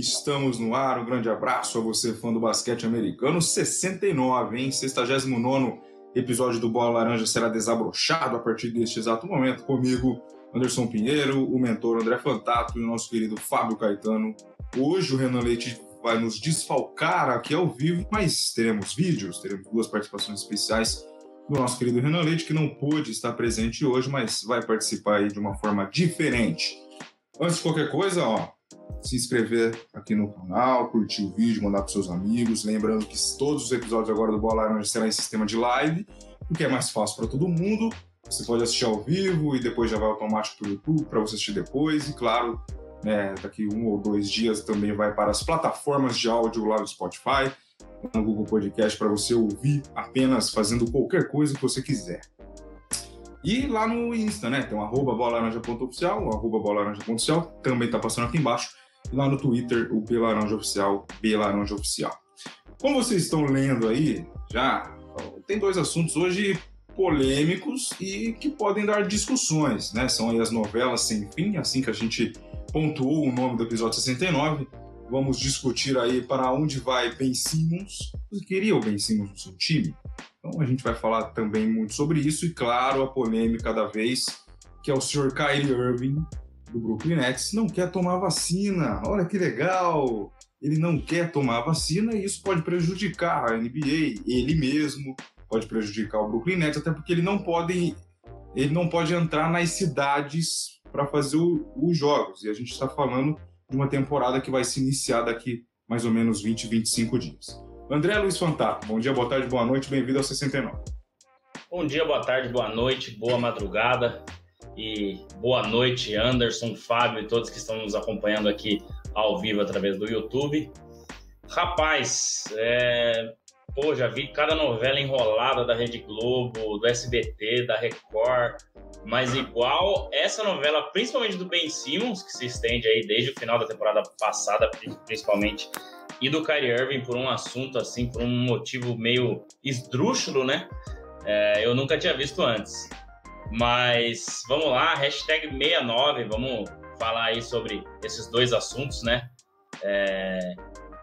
Estamos no ar. Um grande abraço a você, fã do basquete americano. 69, hein? 69 episódio do Bola Laranja será desabrochado a partir deste exato momento. Comigo, Anderson Pinheiro, o mentor André Fantato e o nosso querido Fábio Caetano. Hoje o Renan Leite vai nos desfalcar aqui ao vivo, mas teremos vídeos, teremos duas participações especiais do nosso querido Renan Leite, que não pôde estar presente hoje, mas vai participar aí de uma forma diferente. Antes de qualquer coisa, ó, se inscrever aqui no canal, curtir o vídeo, mandar para seus amigos. Lembrando que todos os episódios agora do Bola Laranja serão em sistema de live, o que é mais fácil para todo mundo. Você pode assistir ao vivo e depois já vai automático para o YouTube para você assistir depois. E claro, né, daqui um ou dois dias também vai para as plataformas de áudio lá do Spotify, no Google Podcast, para você ouvir apenas fazendo qualquer coisa que você quiser. E lá no Insta, né? Tem o arroba bolaranja.oficial, o arroba bolaranja.oficial, também está passando aqui embaixo. E lá no Twitter, o Belaranja Oficial, Belaranja Oficial. Como vocês estão lendo aí, já tem dois assuntos hoje polêmicos e que podem dar discussões, né? São aí as novelas sem fim, assim que a gente pontuou o nome do episódio 69. Vamos discutir aí para onde vai Ben Simmons. Você queria o Ben Simmons no seu time? Então a gente vai falar também muito sobre isso e, claro, a polêmica da vez, que é o Sr. Kyrie Irving, do Brooklyn Nets, não quer tomar vacina. Olha que legal! Ele não quer tomar vacina e isso pode prejudicar a NBA, ele mesmo, pode prejudicar o Brooklyn Nets, até porque ele não pode, ele não pode entrar nas cidades para fazer os jogos. E a gente está falando de uma temporada que vai se iniciar daqui mais ou menos 20, 25 dias. André Luiz Fantato, bom dia, boa tarde, boa noite, bem-vindo ao 69. Bom dia, boa tarde, boa noite, boa madrugada e boa noite, Anderson, Fábio e todos que estão nos acompanhando aqui ao vivo através do YouTube. Rapaz, é... pô, já vi cada novela enrolada da Rede Globo, do SBT, da Record, mas igual essa novela, principalmente do Ben Simmons, que se estende aí desde o final da temporada passada, principalmente, e do Kyrie Irving por um assunto assim, por um motivo meio esdrúxulo, né? É, eu nunca tinha visto antes. Mas vamos lá, hashtag 69, vamos falar aí sobre esses dois assuntos, né? É,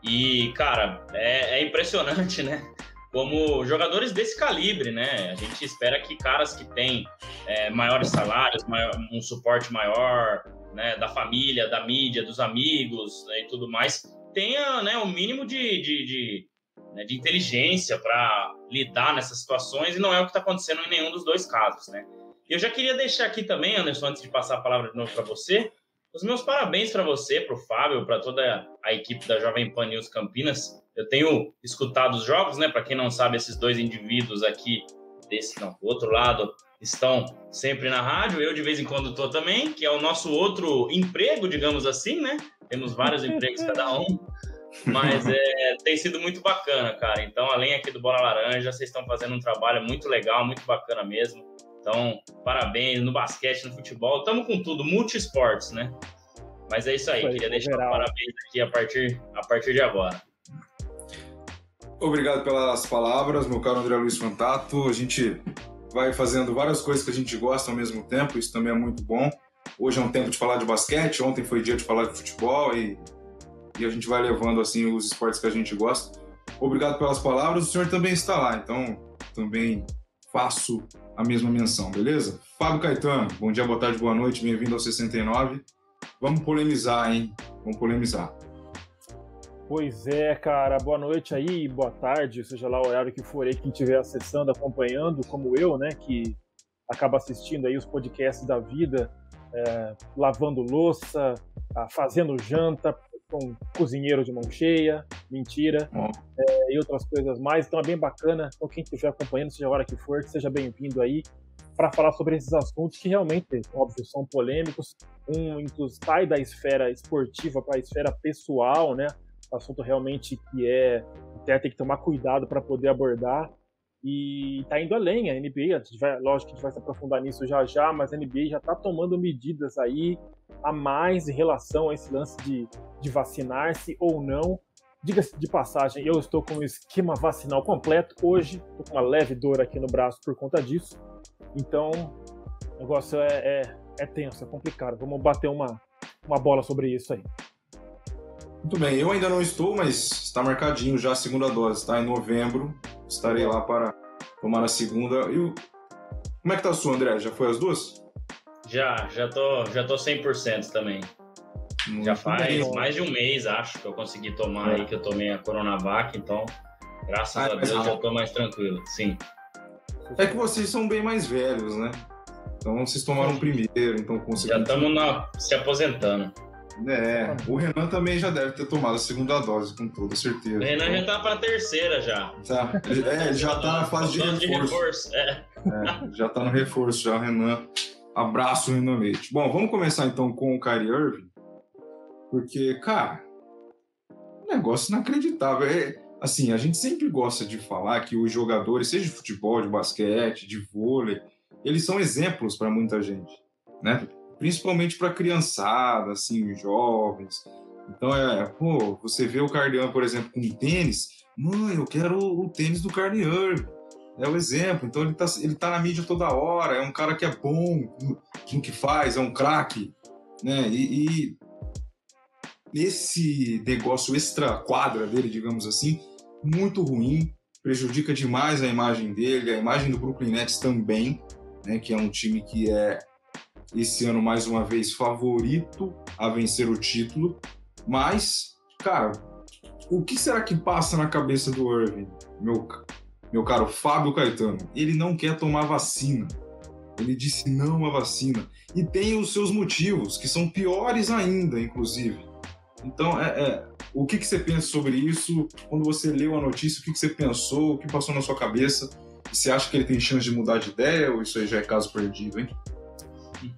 e, cara, é, é, impressionante, né? Como jogadores desse calibre, né? A gente espera que caras que têm é, maiores salários, maior, um suporte maior, né, da família, da mídia, dos amigos né, e tudo mais, tenha né, o um mínimo de, de, de, né, de inteligência para lidar nessas situações e não é o que está acontecendo em nenhum dos dois casos, né? Eu já queria deixar aqui também, Anderson, antes de passar a palavra de novo para você, os meus parabéns para você, para o Fábio, para toda a equipe da Jovem Pan News Campinas. Eu tenho escutado os jogos, né? Para quem não sabe, esses dois indivíduos aqui, desse não, do outro lado, estão sempre na rádio. Eu de vez em quando estou também, que é o nosso outro emprego, digamos assim, né? Temos vários empregos cada um. Mas é, tem sido muito bacana, cara. Então, além aqui do Bola Laranja, vocês estão fazendo um trabalho muito legal, muito bacana mesmo. Então, parabéns no basquete, no futebol, estamos com tudo, multi-esportes, né? Mas é isso aí, Foi, queria deixar geral. parabéns aqui a partir, a partir de agora. Obrigado pelas palavras, meu caro André Luiz Fantato. A gente vai fazendo várias coisas que a gente gosta ao mesmo tempo, isso também é muito bom. Hoje é um tempo de falar de basquete, ontem foi dia de falar de futebol e, e a gente vai levando assim os esportes que a gente gosta. Obrigado pelas palavras, o senhor também está lá, então também faço a mesma menção, beleza? Fábio Caetano, bom dia, boa tarde, boa noite, bem-vindo ao 69. Vamos polemizar, hein? Vamos polemizar. Pois é, cara, boa noite aí, boa tarde, seja lá o horário que for aí, quem estiver acessando, acompanhando, como eu, né, que acaba assistindo aí os podcasts da vida, é, lavando louça, fazendo janta, com cozinheiro de mão cheia, mentira, é, e outras coisas mais. Então é bem bacana. Então, quem estiver acompanhando, seja a hora que for, seja bem-vindo aí para falar sobre esses assuntos que realmente, óbvio, são polêmicos. Um inclusive sai da esfera esportiva para a esfera pessoal, né? Assunto realmente que é até tem que tomar cuidado para poder abordar. E tá indo além, a NBA, a gente vai, lógico que a gente vai se aprofundar nisso já já, mas a NBA já tá tomando medidas aí a mais em relação a esse lance de, de vacinar-se ou não. Diga-se de passagem, eu estou com o esquema vacinal completo. Hoje, estou com uma leve dor aqui no braço por conta disso. Então, o negócio é, é, é tenso, é complicado. Vamos bater uma, uma bola sobre isso aí. Muito bem, eu ainda não estou, mas está marcadinho já a segunda dose, tá? Em novembro estarei lá para tomar a segunda. E o... Como é que tá a sua, André? Já foi as duas? Já, já tô, já tô 100% também. Muito já faz bem. mais de um mês, acho, que eu consegui tomar é. aí, que eu tomei a Coronavac, então, graças ah, a Deus, já tô mais tranquilo, sim. É que vocês são bem mais velhos, né? Então vocês tomaram primeiro, então conseguiram. Já estamos se aposentando. É, o Renan também já deve ter tomado a segunda dose, com toda certeza. O Renan já tá pra terceira já. Tá. É, ele já tá na fase de reforço. É. É, já tá no reforço já, Renan. Abraço, Renan Leite. Bom, vamos começar então com o Kyrie Irving. Porque, cara, negócio inacreditável. É, assim, a gente sempre gosta de falar que os jogadores, seja de futebol, de basquete, de vôlei, eles são exemplos para muita gente, né? Principalmente para criançada, assim, jovens. Então é, pô, você vê o Cardian, por exemplo, com tênis, mãe, eu quero o tênis do Cardian. É o exemplo. Então ele tá, ele tá na mídia toda hora, é um cara que é bom no que faz, é um craque, né? E, e esse negócio extra quadra dele, digamos assim, muito ruim, prejudica demais a imagem dele, a imagem do Brooklyn Nets também, né, que é um time que é esse ano mais uma vez favorito a vencer o título, mas, cara, o que será que passa na cabeça do Irving, meu, meu caro Fábio Caetano? Ele não quer tomar vacina. Ele disse não à vacina. E tem os seus motivos, que são piores ainda, inclusive. Então, é, é o que, que você pensa sobre isso? Quando você leu a notícia, o que, que você pensou? O que passou na sua cabeça? Você acha que ele tem chance de mudar de ideia ou isso aí já é caso perdido, hein?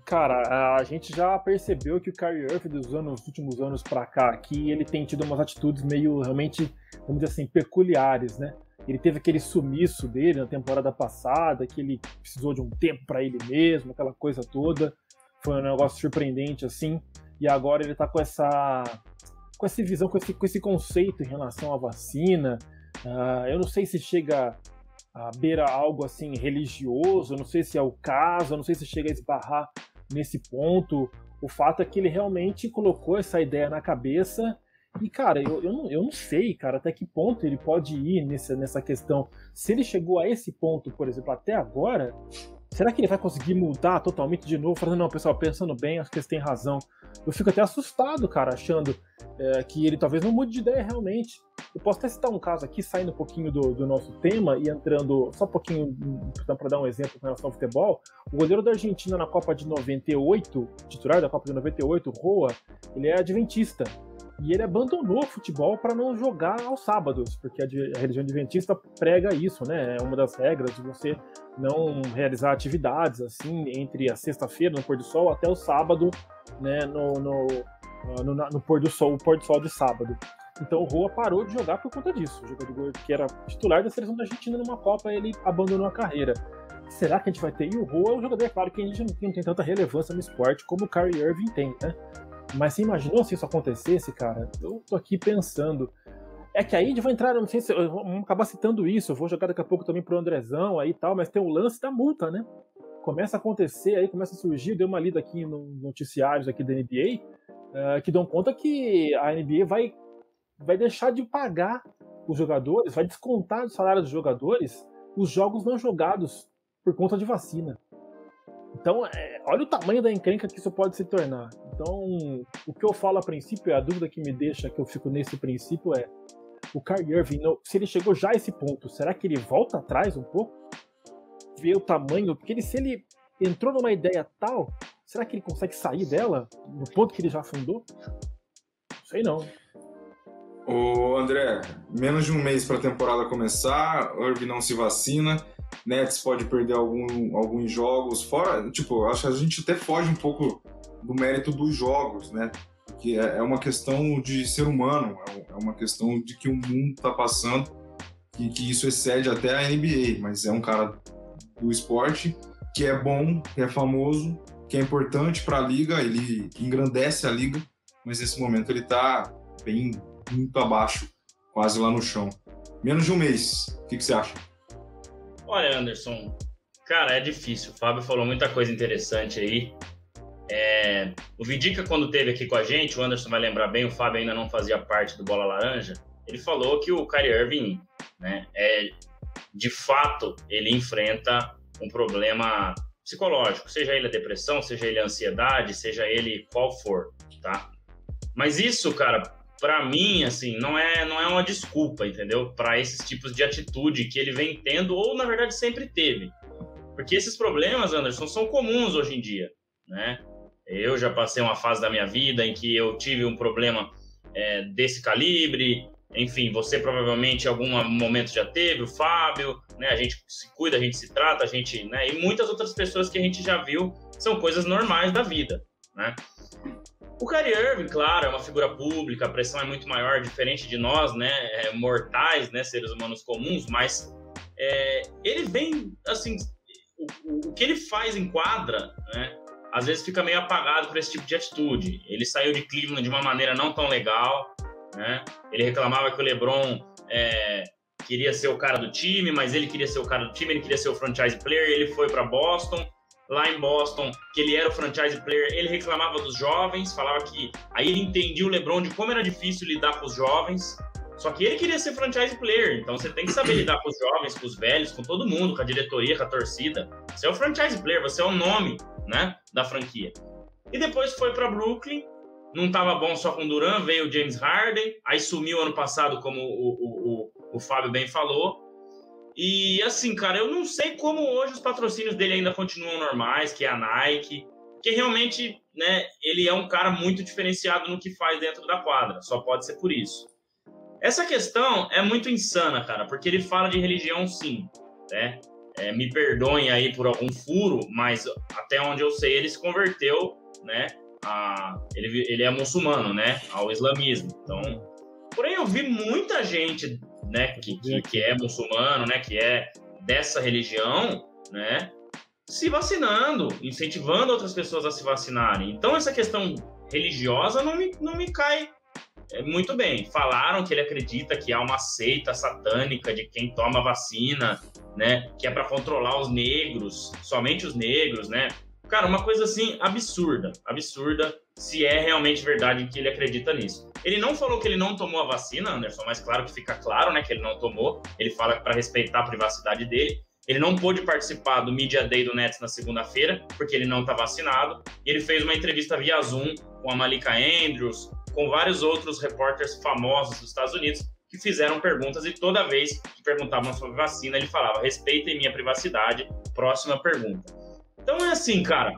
Cara, a gente já percebeu que o Kyrie Irving dos anos, últimos anos para cá, que ele tem tido umas atitudes meio realmente, vamos dizer assim, peculiares, né? Ele teve aquele sumiço dele na temporada passada, que ele precisou de um tempo para ele mesmo, aquela coisa toda. Foi um negócio surpreendente assim. E agora ele tá com essa com essa visão, com esse, com esse conceito em relação à vacina. Uh, eu não sei se chega a beira algo assim religioso, não sei se é o caso, não sei se chega a esbarrar nesse ponto. O fato é que ele realmente colocou essa ideia na cabeça e, cara, eu, eu, não, eu não sei, cara, até que ponto ele pode ir nessa, nessa questão. Se ele chegou a esse ponto, por exemplo, até agora, será que ele vai conseguir mudar totalmente de novo? Falando, não, pessoal, pensando bem, acho que eles têm razão. Eu fico até assustado, cara, achando é, que ele talvez não mude de ideia realmente. Eu posso até citar um caso aqui, saindo um pouquinho do, do nosso tema e entrando só um pouquinho, para dar um exemplo com relação ao futebol. O goleiro da Argentina na Copa de 98, titular da Copa de 98, Roa, ele é adventista. E ele abandonou o futebol para não jogar aos sábados, porque a, religião adventista prega isso, né? É uma das regras de você não realizar atividades assim entre a sexta-feira no pôr do sol até o sábado, né? No, no, no, no pôr do sol, o pôr do sol de sábado. Então o Roa parou de jogar por conta disso. O jogador que era titular da seleção da Argentina numa Copa, ele abandonou a carreira. Será que a gente vai ter? E o Roa é um jogador, é claro, que a gente não tem tanta relevância no esporte como o Kyrie Irving tem, né? Mas você imaginou se isso acontecesse, cara? Eu tô aqui pensando. É que aí vai entrar, não sei se. Vamos acabar citando isso. Eu vou jogar daqui a pouco também pro Andrezão aí e tal, mas tem o lance da multa, né? Começa a acontecer aí, começa a surgir. Deu uma lida aqui nos noticiários aqui da NBA, uh, eh, que dão conta que a NBA vai, vai deixar de pagar os jogadores, vai descontar do salário dos jogadores os jogos não jogados por conta de vacina. Então, é, olha o tamanho da encrenca que isso pode se tornar. Então, o que eu falo a princípio, a dúvida que me deixa, que eu fico nesse princípio é: o Kyrie Irving, se ele chegou já a esse ponto, será que ele volta atrás um pouco? Ver o tamanho, porque ele, se ele entrou numa ideia tal, será que ele consegue sair dela no ponto que ele já fundou? Não sei não. Ô André, menos de um mês para a temporada começar, Irving não se vacina. Nets pode perder algum, alguns jogos. Fora, tipo, acho que a gente até foge um pouco do mérito dos jogos, né? Que é, é uma questão de ser humano, é, é uma questão de que o mundo está passando e que isso excede até a NBA. Mas é um cara do esporte que é bom, que é famoso, que é importante para a liga, ele engrandece a liga, mas nesse momento ele está bem muito abaixo, quase lá no chão. Menos de um mês. O que, que você acha? Olha, Anderson, cara, é difícil. O Fábio falou muita coisa interessante aí. É, o Vidica, quando teve aqui com a gente, o Anderson vai lembrar bem, o Fábio ainda não fazia parte do Bola Laranja, ele falou que o Kyrie Irving, né, é, de fato, ele enfrenta um problema psicológico, seja ele a depressão, seja ele a ansiedade, seja ele qual for, tá? Mas isso, cara, para mim, assim, não é, não é uma desculpa, entendeu? Para esses tipos de atitude que ele vem tendo, ou na verdade sempre teve. Porque esses problemas, Anderson, são comuns hoje em dia, né? Eu já passei uma fase da minha vida em que eu tive um problema é, desse calibre. Enfim, você provavelmente em algum momento já teve, o Fábio, né? A gente se cuida, a gente se trata, a gente, né? E muitas outras pessoas que a gente já viu são coisas normais da vida, né? O Kyrie Irving, claro, é uma figura pública, a pressão é muito maior, diferente de nós, né? É, mortais, né? Seres humanos comuns, mas é, ele vem, assim, o, o, que ele faz em quadra, né? às vezes fica meio apagado por esse tipo de atitude. Ele saiu de Cleveland de uma maneira não tão legal, né? Ele reclamava que o LeBron é, queria ser o cara do time, mas ele queria ser o cara do time, ele queria ser o franchise player, ele foi para Boston. Lá em Boston, que ele era o franchise player, ele reclamava dos jovens, falava que aí ele entendia o LeBron de como era difícil lidar com os jovens, só que ele queria ser franchise player, então você tem que saber lidar com os jovens, com os velhos, com todo mundo, com a diretoria, com a torcida. Você é o franchise player, você é o nome, né, da franquia. E depois foi para Brooklyn, não estava bom só com Duran, veio o James Harden, aí sumiu ano passado, como o, o, o, o Fábio bem falou. E assim, cara, eu não sei como hoje os patrocínios dele ainda continuam normais, que é a Nike, porque realmente, né, ele é um cara muito diferenciado no que faz dentro da quadra, só pode ser por isso. Essa questão é muito insana, cara, porque ele fala de religião sim, né? É, me perdoem aí por algum furo, mas até onde eu sei ele se converteu, né? A, ele, ele é muçulmano, né? Ao islamismo. Então, porém eu vi muita gente, né? Que, que, que é muçulmano, né? Que é dessa religião, né? Se vacinando, incentivando outras pessoas a se vacinarem. Então essa questão religiosa não me, não me cai é, muito bem, falaram que ele acredita que há uma seita satânica de quem toma vacina, né? Que é para controlar os negros, somente os negros, né? Cara, uma coisa assim absurda, absurda, se é realmente verdade que ele acredita nisso. Ele não falou que ele não tomou a vacina, Anderson, mas claro que fica claro, né, que ele não tomou. Ele fala para respeitar a privacidade dele. Ele não pôde participar do Media Day do Nets na segunda-feira, porque ele não está vacinado. E ele fez uma entrevista via Zoom com a Malika Andrews, com vários outros repórteres famosos dos Estados Unidos que fizeram perguntas e toda vez que perguntavam sobre vacina, ele falava: respeitem minha privacidade, próxima pergunta. Então é assim, cara.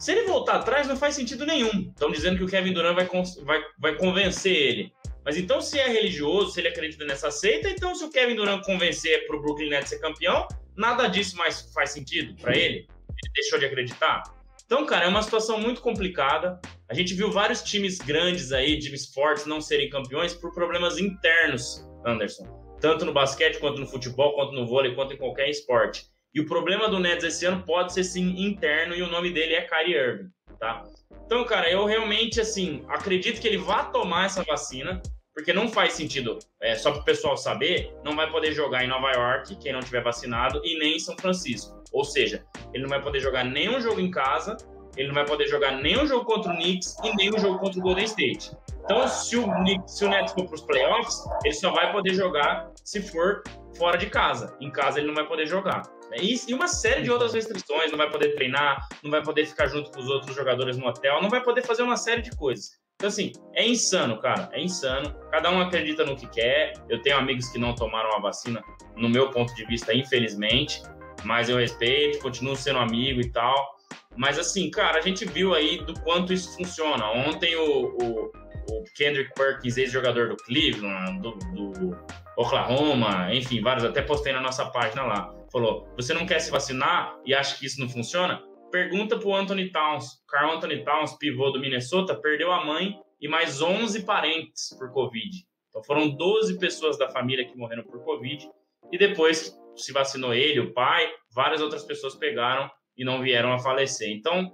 Se ele voltar atrás, não faz sentido nenhum. Estão dizendo que o Kevin Durant vai, vai, vai convencer ele. Mas então, se é religioso, se ele acredita nessa seita, então se o Kevin Durant convencer para o Brooklyn Nets ser campeão, nada disso mais faz sentido para ele? Ele deixou de acreditar? Então, cara, é uma situação muito complicada. A gente viu vários times grandes aí, times fortes, não serem campeões por problemas internos, Anderson. Tanto no basquete, quanto no futebol, quanto no vôlei, quanto em qualquer esporte. E o problema do Nets esse ano pode ser sim interno e o nome dele é Kyrie Irving, tá? Então, cara, eu realmente, assim, acredito que ele vá tomar essa vacina, porque não faz sentido, é, só para o pessoal saber, não vai poder jogar em Nova York, quem não tiver vacinado, e nem em São Francisco. Ou seja, ele não vai poder jogar nenhum jogo em casa, ele não vai poder jogar nenhum jogo contra o Knicks e o jogo contra o Golden State. Então, se o, se o Nets for para os playoffs, ele só vai poder jogar se for fora de casa. Em casa, ele não vai poder jogar. E, uma série de outras restrições, não vai poder treinar, não vai poder ficar junto com os outros jogadores no hotel, não vai poder fazer uma série de coisas. Então, assim, é insano, cara. É insano. Cada um acredita no que quer. Eu tenho amigos que não tomaram a vacina, no meu ponto de vista, infelizmente mas eu respeito, continuo sendo amigo e tal. Mas assim, cara, a gente viu aí do quanto isso funciona. Ontem o, o, o Kendrick Perkins, ex-jogador do Cleveland, do, do, Oklahoma, enfim, vários, até postei na nossa página lá, falou: você não quer se vacinar e acha que isso não funciona? Pergunta pro Anthony Towns. Carl Anthony Towns, pivô do Minnesota, perdeu a mãe e mais 11 parentes por Covid. Então foram 12 pessoas da família que morreram por Covid. E depois se vacinou ele, o pai, várias outras pessoas pegaram e não vieram a falecer. Então,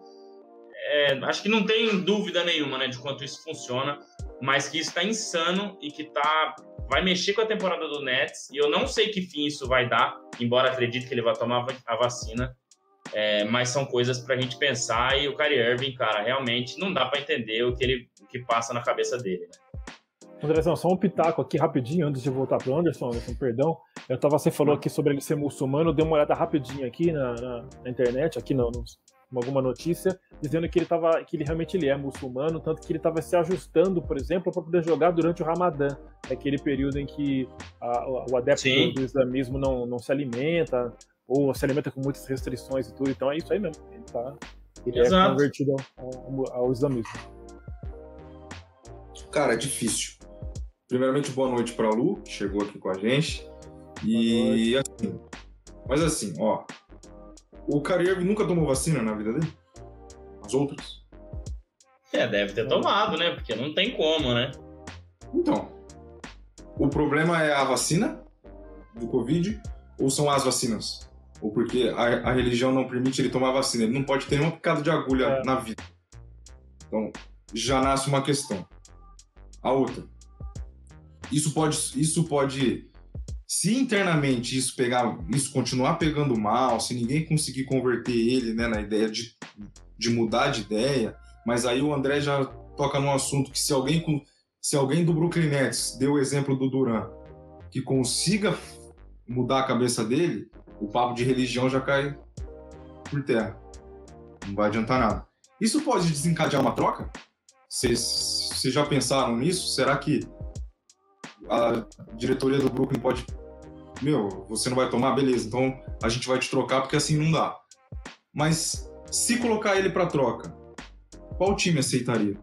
é, acho que não tem dúvida nenhuma né, de quanto isso funciona, mas que isso está insano e que tá, vai mexer com a temporada do Nets. E eu não sei que fim isso vai dar, embora acredite que ele vai tomar a vacina. É, mas são coisas para a gente pensar e o Kyrie Irving, cara, realmente não dá para entender o que ele o que passa na cabeça dele. Né? Andrezão, só um pitaco aqui rapidinho antes de voltar para Anderson, Anderson, perdão. Eu tava, você falou aqui sobre ele ser muçulmano, dei uma olhada rapidinho aqui na, na, na internet, aqui no, no, alguma notícia, dizendo que ele tava, que ele realmente ele é muçulmano, tanto que ele estava se ajustando, por exemplo, para poder jogar durante o Ramadã, aquele período em que a, o adepto Sim. do islamismo não, não se alimenta, ou se alimenta com muitas restrições e tudo, então é isso aí mesmo. Ele, tá, ele é convertido ao, ao, islamismo. Cara, é difícil. Primeiramente, boa noite para Lu, que chegou aqui com a gente. E assim, mas assim, ó, o Kyrie nunca tomou vacina na vida dele? As outras? É, deve ter tomado, né? Porque não tem como, né? Então, o problema é a vacina do Covid ou são as vacinas? Ou porque a, a religião não permite ele tomar vacina? Ele não pode ter nenhuma picada de agulha é. na vida. Então, já nasce uma questão. A outra. Isso pode, isso pode, se internamente isso pegar, isso continuar pegando mal, se ninguém conseguir converter ele, né, na ideia de, de mudar de ideia, mas aí o André já toca num assunto que se alguém, se alguém do Brooklyn Nets deu o exemplo do Duran, que consiga mudar a cabeça dele, o papo de religião já cai por terra. Não vai adiantar nada. Isso pode desencadear uma troca? Vocês já pensaram nisso? Será que a diretoria do Brooklyn pode. Meu, você não vai tomar? Beleza, então a gente vai te trocar porque assim não dá. Mas se colocar ele para troca, qual time aceitaria?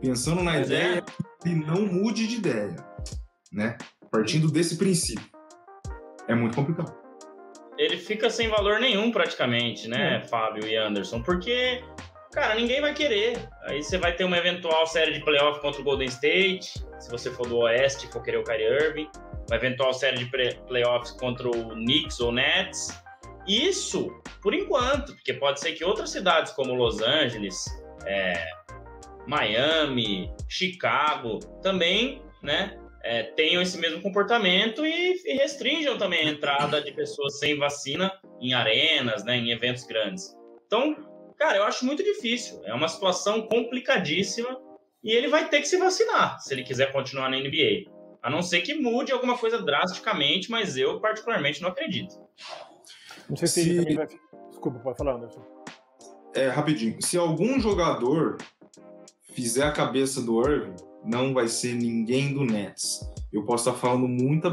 Pensando na Mas ideia é. que não mude de ideia, né? Partindo desse princípio. É muito complicado. Ele fica sem valor nenhum praticamente, né, é. Fábio e Anderson? Porque cara, ninguém vai querer. Aí você vai ter uma eventual série de playoff contra o Golden State, se você for do Oeste, for querer o Kyrie Irving, uma eventual série de playoffs contra o Knicks ou Nets. Isso, por enquanto, porque pode ser que outras cidades como Los Angeles, é, Miami, Chicago, também, né, é, tenham esse mesmo comportamento e, e, restringam também a entrada de pessoas sem vacina em arenas, né, em eventos grandes. Então, Cara, eu acho muito difícil. É uma situação complicadíssima e ele vai ter que se vacinar se ele quiser continuar na NBA. A não ser que mude alguma coisa drasticamente, mas eu particularmente não acredito. Não sei se, se... ele também vai. Desculpa, pode falar, Anderson. É, rapidinho. Se algum jogador fizer a cabeça do Irving, não vai ser ninguém do Nets. Eu posso estar falando muita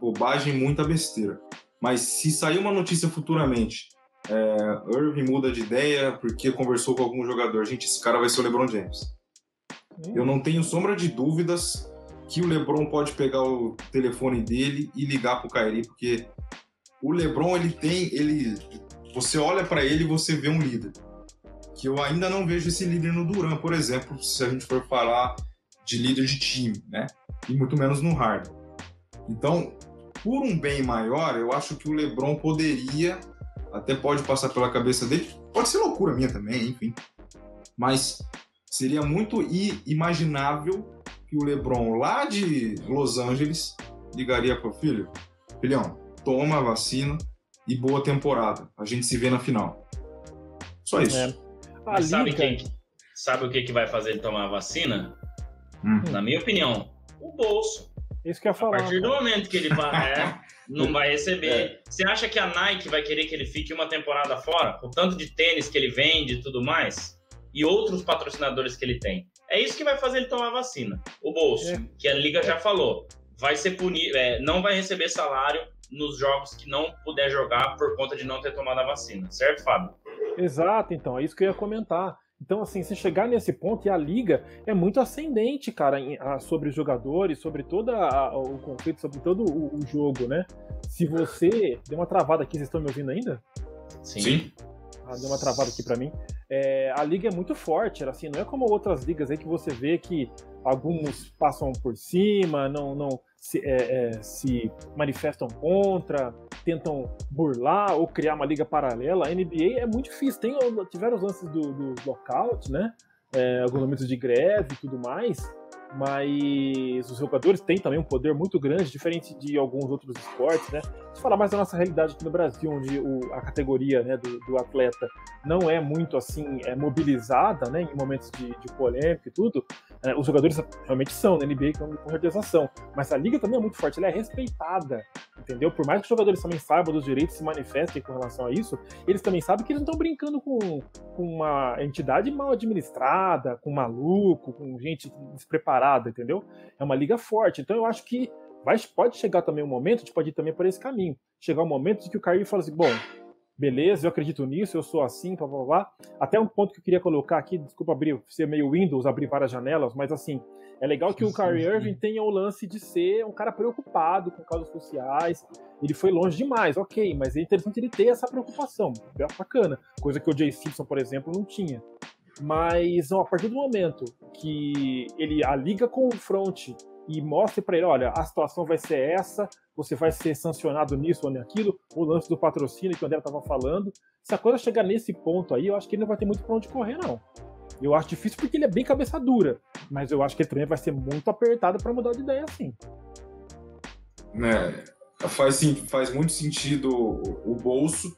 bobagem, muita besteira. Mas se sair uma notícia futuramente é, Irving muda de ideia porque conversou com algum jogador. Gente, esse cara vai ser o LeBron James. Hum. Eu não tenho sombra de dúvidas que o LeBron pode pegar o telefone dele e ligar pro Kyrie, porque o LeBron ele tem, ele, você olha para ele e você vê um líder. Que eu ainda não vejo esse líder no Duran, por exemplo, se a gente for falar de líder de time, né? E muito menos no Harden. Então, por um bem maior, eu acho que o LeBron poderia até pode passar pela cabeça dele. Pode ser loucura minha também, enfim. Mas seria muito imaginável que o LeBron lá de Los Angeles ligaria pro filho: Filhão, toma a vacina e boa temporada. A gente se vê na final. Só isso. É. Mas sabe, quem, sabe o que, que vai fazer ele tomar a vacina? Hum. Na minha opinião, o bolso. Isso que eu ia falar. A partir do momento que ele vai. É, não vai receber. É. Você acha que a Nike vai querer que ele fique uma temporada fora, com tanto de tênis que ele vende e tudo mais? E outros patrocinadores que ele tem. É isso que vai fazer ele tomar vacina. O bolso, é. que a Liga já falou, vai ser punido, é, não vai receber salário nos jogos que não puder jogar por conta de não ter tomado a vacina, certo, Fábio? Exato, então, é isso que eu ia comentar. Então, assim, se chegar nesse ponto, e a liga é muito ascendente, cara, em, a, sobre os jogadores, sobre todo o conflito, sobre todo o, o, jogo, né? Se você. Deu uma travada aqui, vocês estão me ouvindo ainda? Sim. Sim. Ah, deu uma travada aqui para mim. É, a liga é muito forte, assim, não é como outras ligas aí que você vê que alguns passam por cima, não, não se, é, é, se manifestam contra, tentam burlar ou criar uma liga paralela. A NBA é muito difícil. Tem, tiveram os lances do, do lockout, né? É, alguns momentos de greve e tudo mais. Mas os jogadores têm também um poder muito grande, diferente de alguns outros esportes, né? Se falar mais da nossa realidade aqui no Brasil, onde o, a categoria né, do, do, atleta não é muito assim é mobilizada, né, em momentos de, de polêmica e tudo, é, os jogadores realmente são na NBA com, com certeza são, mas a liga também é muito forte, ela é respeitada, entendeu? Por mais que os jogadores também saibam dos direitos, se manifestem com relação a isso, eles também sabem que eles não estão brincando com, com uma entidade mal administrada, com maluco, com gente despreparada, entendeu? É uma liga forte. Então eu acho que vai, pode chegar também um momento, a gente pode ir também por esse caminho. Chegar um momento de que o Kyrie fala assim, bom, beleza, eu acredito nisso, eu sou assim, blá blá blá. Até um ponto que eu queria colocar aqui, desculpa abrir, ser meio Windows, abrir várias janelas, mas assim, é legal que o Kyrie Irving tenha o lance de ser um cara preocupado com causas sociais. Ele foi longe demais, ok, mas é interessante ele ter essa preocupação. É bacana. Coisa que o Jay Simpson, por exemplo, não tinha. Mas a partir do momento que ele a liga confronte e mostre para ele, olha, a situação vai ser essa, você vai ser sancionado nisso ou naquilo, o lance do patrocínio que o André estava falando. Se a coisa chegar nesse ponto aí, eu acho que ele não vai ter muito para onde correr, não. Eu acho difícil porque ele é bem cabeça dura, mas eu acho que ele também vai ser muito apertado para mudar de ideia assim. É, faz, sim, faz muito sentido o, o bolso,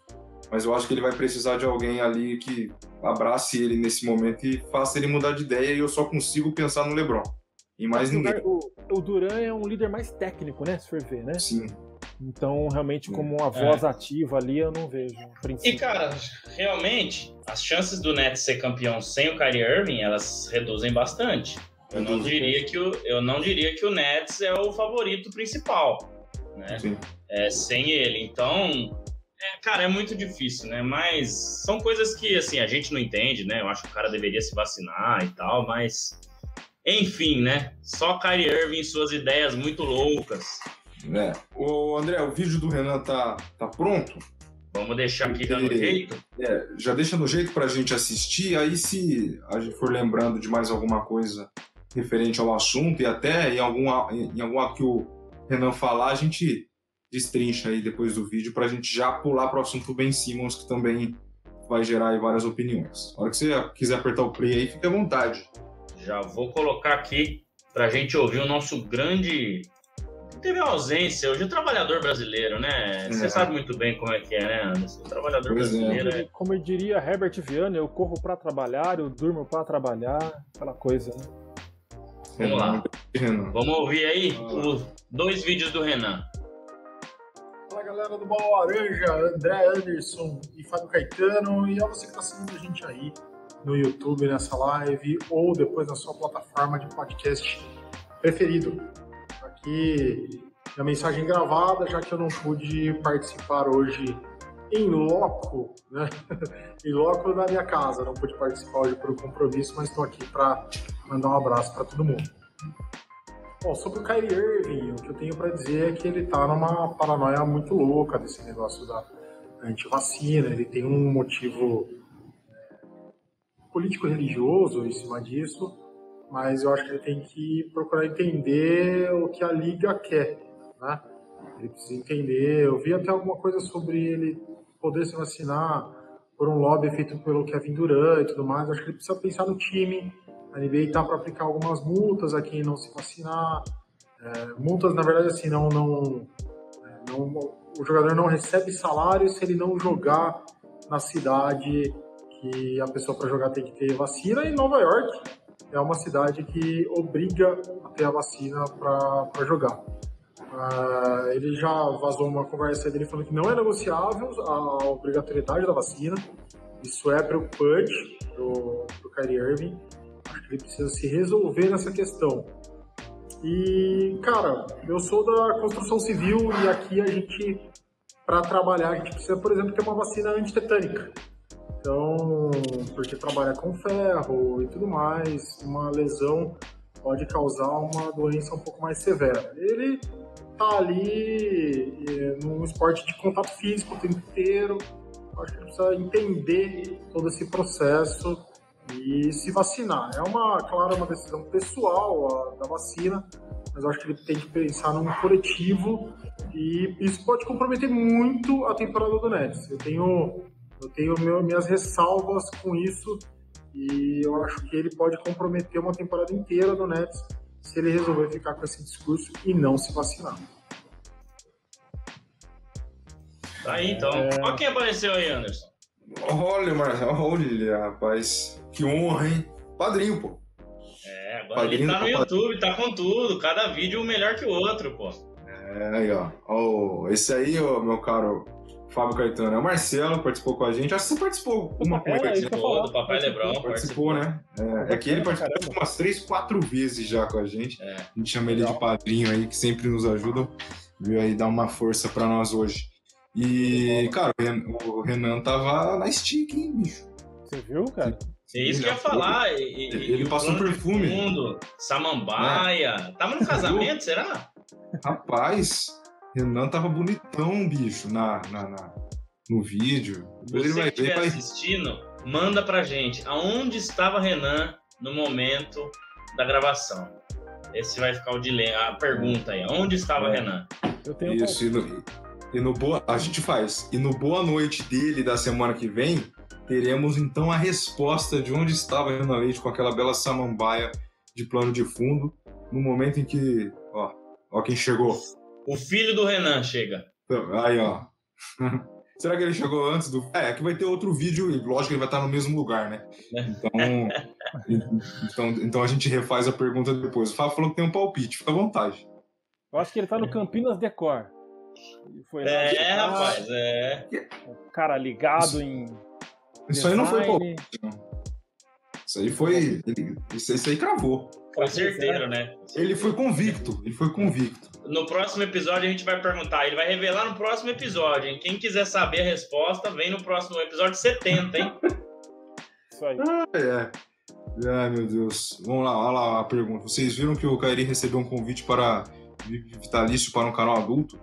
mas eu acho que ele vai precisar de alguém ali que abrace ele nesse momento e faça ele mudar de ideia e eu só consigo pensar no LeBron. E mais ninguém. O, o Duran é um líder mais técnico, né? Se for ver, né? Sim. Então, realmente, como uma voz é. ativa ali, eu não vejo. E, cara, realmente, as chances do Nets ser campeão sem o Kyrie Irving, elas reduzem bastante. Eu não diria que o, eu não diria que o Nets é o favorito principal, né? Sim. É, sem ele. Então, é, cara, é muito difícil, né? Mas são coisas que, assim, a gente não entende, né? Eu acho que o cara deveria se vacinar e tal, mas... Enfim, né? Só Kyrie Irving e suas ideias muito loucas. É. O André, o vídeo do Renan tá, tá pronto? Vamos deixar aqui dando jeito? É, já deixa no jeito pra gente assistir, aí se a gente for lembrando de mais alguma coisa referente ao assunto e até em alguma, em alguma que o Renan falar, a gente destrincha aí depois do vídeo pra gente já pular pro assunto Ben Simmons, que também vai gerar aí várias opiniões. A hora que você quiser apertar o play aí, fique à vontade. Já vou colocar aqui pra gente ouvir o nosso grande teve ausência. Hoje o trabalhador brasileiro, né? Você é. sabe muito bem como é que é, né, Anderson? O trabalhador pois é. brasileiro. É. Como eu diria Herbert Viana, eu corro para trabalhar, eu durmo para trabalhar, aquela coisa, né? Vamos lá. Vamos ouvir aí os dois vídeos do Renan. Fala galera do Bola Laranja, André Anderson e Fábio Caetano, e a você que está seguindo a gente aí no YouTube, nessa live, ou depois na sua plataforma de podcast preferido aqui a mensagem gravada, já que eu não pude participar hoje em loco, né? em loco na minha casa. Não pude participar hoje por um compromisso, mas estou aqui para mandar um abraço para todo mundo. Bom, sobre o Kyrie Irving, o que eu tenho para dizer é que ele está numa paranoia muito louca desse negócio da antivacina. Ele tem um motivo político-religioso em cima disso mas eu acho que ele tem que procurar entender o que a liga quer, né? Ele precisa entender. Eu vi até alguma coisa sobre ele poder se vacinar por um lobby feito pelo Kevin Durant e tudo mais. Eu acho que ele precisa pensar no time. A NBA está para aplicar algumas multas a quem não se vacinar. É, multas, na verdade, assim, não, não, é, não, o jogador não recebe salário se ele não jogar na cidade que a pessoa para jogar tem que ter vacina. Em Nova York, é uma cidade que obriga a ter a vacina para jogar. Uh, ele já vazou uma conversa dele falando que não é negociável a obrigatoriedade da vacina. Isso é preocupante para o Kyrie Irving. Ele precisa se resolver nessa questão. E, cara, eu sou da construção civil e aqui a gente, para trabalhar, a gente precisa, por exemplo, ter uma vacina antitetânica. Então, porque trabalha com ferro e tudo mais, uma lesão pode causar uma doença um pouco mais severa. Ele tá ali é, num esporte de contato físico o tempo inteiro. Acho que precisa entender todo esse processo e se vacinar. É uma, claro, uma decisão pessoal a, da vacina, mas acho que ele tem que pensar num coletivo e isso pode comprometer muito a temporada do Nets. Eu tenho eu tenho meu, minhas ressalvas com isso e eu acho que ele pode comprometer uma temporada inteira do Nets se ele resolver ficar com esse discurso e não se vacinar. Tá aí, então. É... Olha quem apareceu aí, Anderson. Olha, Marcelo, olha, rapaz. Que honra, hein? Padrinho, pô. É, agora Padrinho ele tá no YouTube, tá com tudo. Cada vídeo um melhor que o outro, pô. É, aí, ó. Oh, esse aí, ó, meu caro Fábio Caetano, é o Marcelo, participou com a gente. Acho que você participou uma coisa aqui. Participou, do Papai Lebrão. Participou, participou, né? É, é que ele participou Caramba. umas três, quatro vezes já com a gente. É. A gente chama ele de padrinho aí, que sempre nos ajuda. Viu aí, dá uma força pra nós hoje. E, cara, o Renan tava na stick, hein, bicho? Você viu, cara? É isso que eu ia falar. E, ele e passou um perfume. Fundo, samambaia. É. Tava no casamento, será? Rapaz, Renan tava bonitão, bicho, na, na, na no vídeo. Você vai que estiver vai... assistindo, manda pra gente aonde estava Renan no momento da gravação. Esse vai ficar o dilema, a pergunta aí. Onde estava é. Renan? Eu tenho Isso, um... E no boa, a gente faz. E no boa noite dele da semana que vem, teremos então a resposta de onde estava a Renan Leite com aquela bela samambaia de plano de fundo, no momento em que, ó, ó quem chegou. O filho do Renan chega. Aí, ó. Será que ele chegou antes do. É, é que vai ter outro vídeo e lógico que ele vai estar no mesmo lugar, né? É. Então, então, então a gente refaz a pergunta depois. O Fábio falou que tem um palpite, fica à vontade. Eu acho que ele tá no Campinas Decor. Foi é, rapaz, é. Cara ligado em. Isso aí não foi palpite, Isso aí foi. Isso, isso aí cravou. Foi certeiro, né? Ele foi convicto. Ele foi convicto. No próximo episódio a gente vai perguntar. Ele vai revelar no próximo episódio, hein? Quem quiser saber a resposta, vem no próximo episódio 70, hein? Isso aí. Ah, é. Ai, meu Deus. Vamos lá, olha lá a pergunta. Vocês viram que o Kairi recebeu um convite para vitalício para um canal adulto?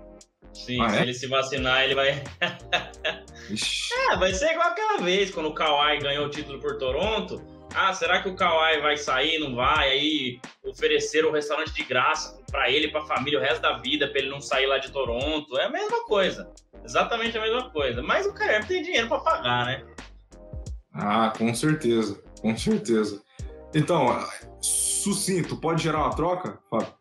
Sim, ah, se é? ele se vacinar, ele vai. é, vai ser igual aquela vez quando o Kawhi ganhou o título por Toronto. Ah, será que o Kawhi vai sair? Não vai? Aí ofereceram o restaurante de graça para ele, para a família, o resto da vida, para ele não sair lá de Toronto. É a mesma coisa. Exatamente a mesma coisa. Mas o cara tem dinheiro para pagar, né? Ah, com certeza. Com certeza. Então, sucinto, pode gerar uma troca, Fábio?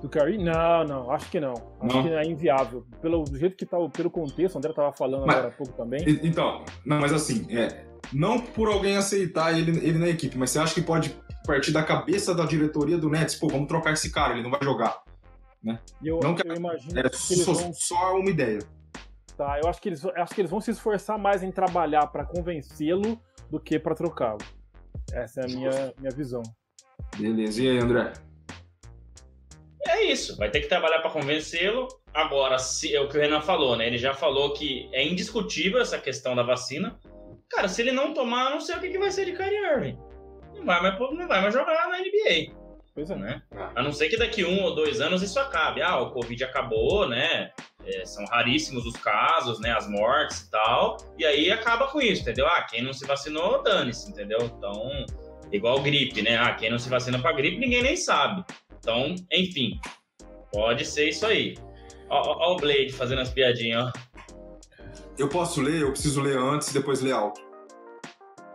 Do Curry? Não, não, acho que não. Acho não. que é inviável. Pelo jeito que tá, pelo contexto, o André tava falando mas, agora há pouco também. Então, não, mas assim, é, não por alguém aceitar ele, ele na equipe, mas você acha que pode partir da cabeça da diretoria do Nets, pô, vamos trocar esse cara, ele não vai jogar. Né? Eu, não que, eu imagino é, que só, vão... só uma ideia. Tá, eu acho que eles, acho que eles vão se esforçar mais em trabalhar para convencê-lo do que para trocá-lo. Essa é a minha, minha visão. Beleza. E aí, André? É isso, vai ter que trabalhar para convencê-lo. Agora, se, é o que o Renan falou, né? Ele já falou que é indiscutível essa questão da vacina. Cara, se ele não tomar, não sei o que, que vai ser de Kyrie Irving. Não vai, mais, não vai mais jogar na NBA. Pois é. Né? A não ser que daqui um ou dois anos isso acabe. Ah, o Covid acabou, né? É, são raríssimos os casos, né? As mortes e tal. E aí acaba com isso, entendeu? Ah, quem não se vacinou, dane-se, entendeu? Então, igual gripe, né? Ah, quem não se vacina pra gripe, ninguém nem sabe. Então, enfim, pode ser isso aí. Ó, ó, ó o Blade fazendo as piadinhas, ó. Eu posso ler, eu preciso ler antes e depois ler alto.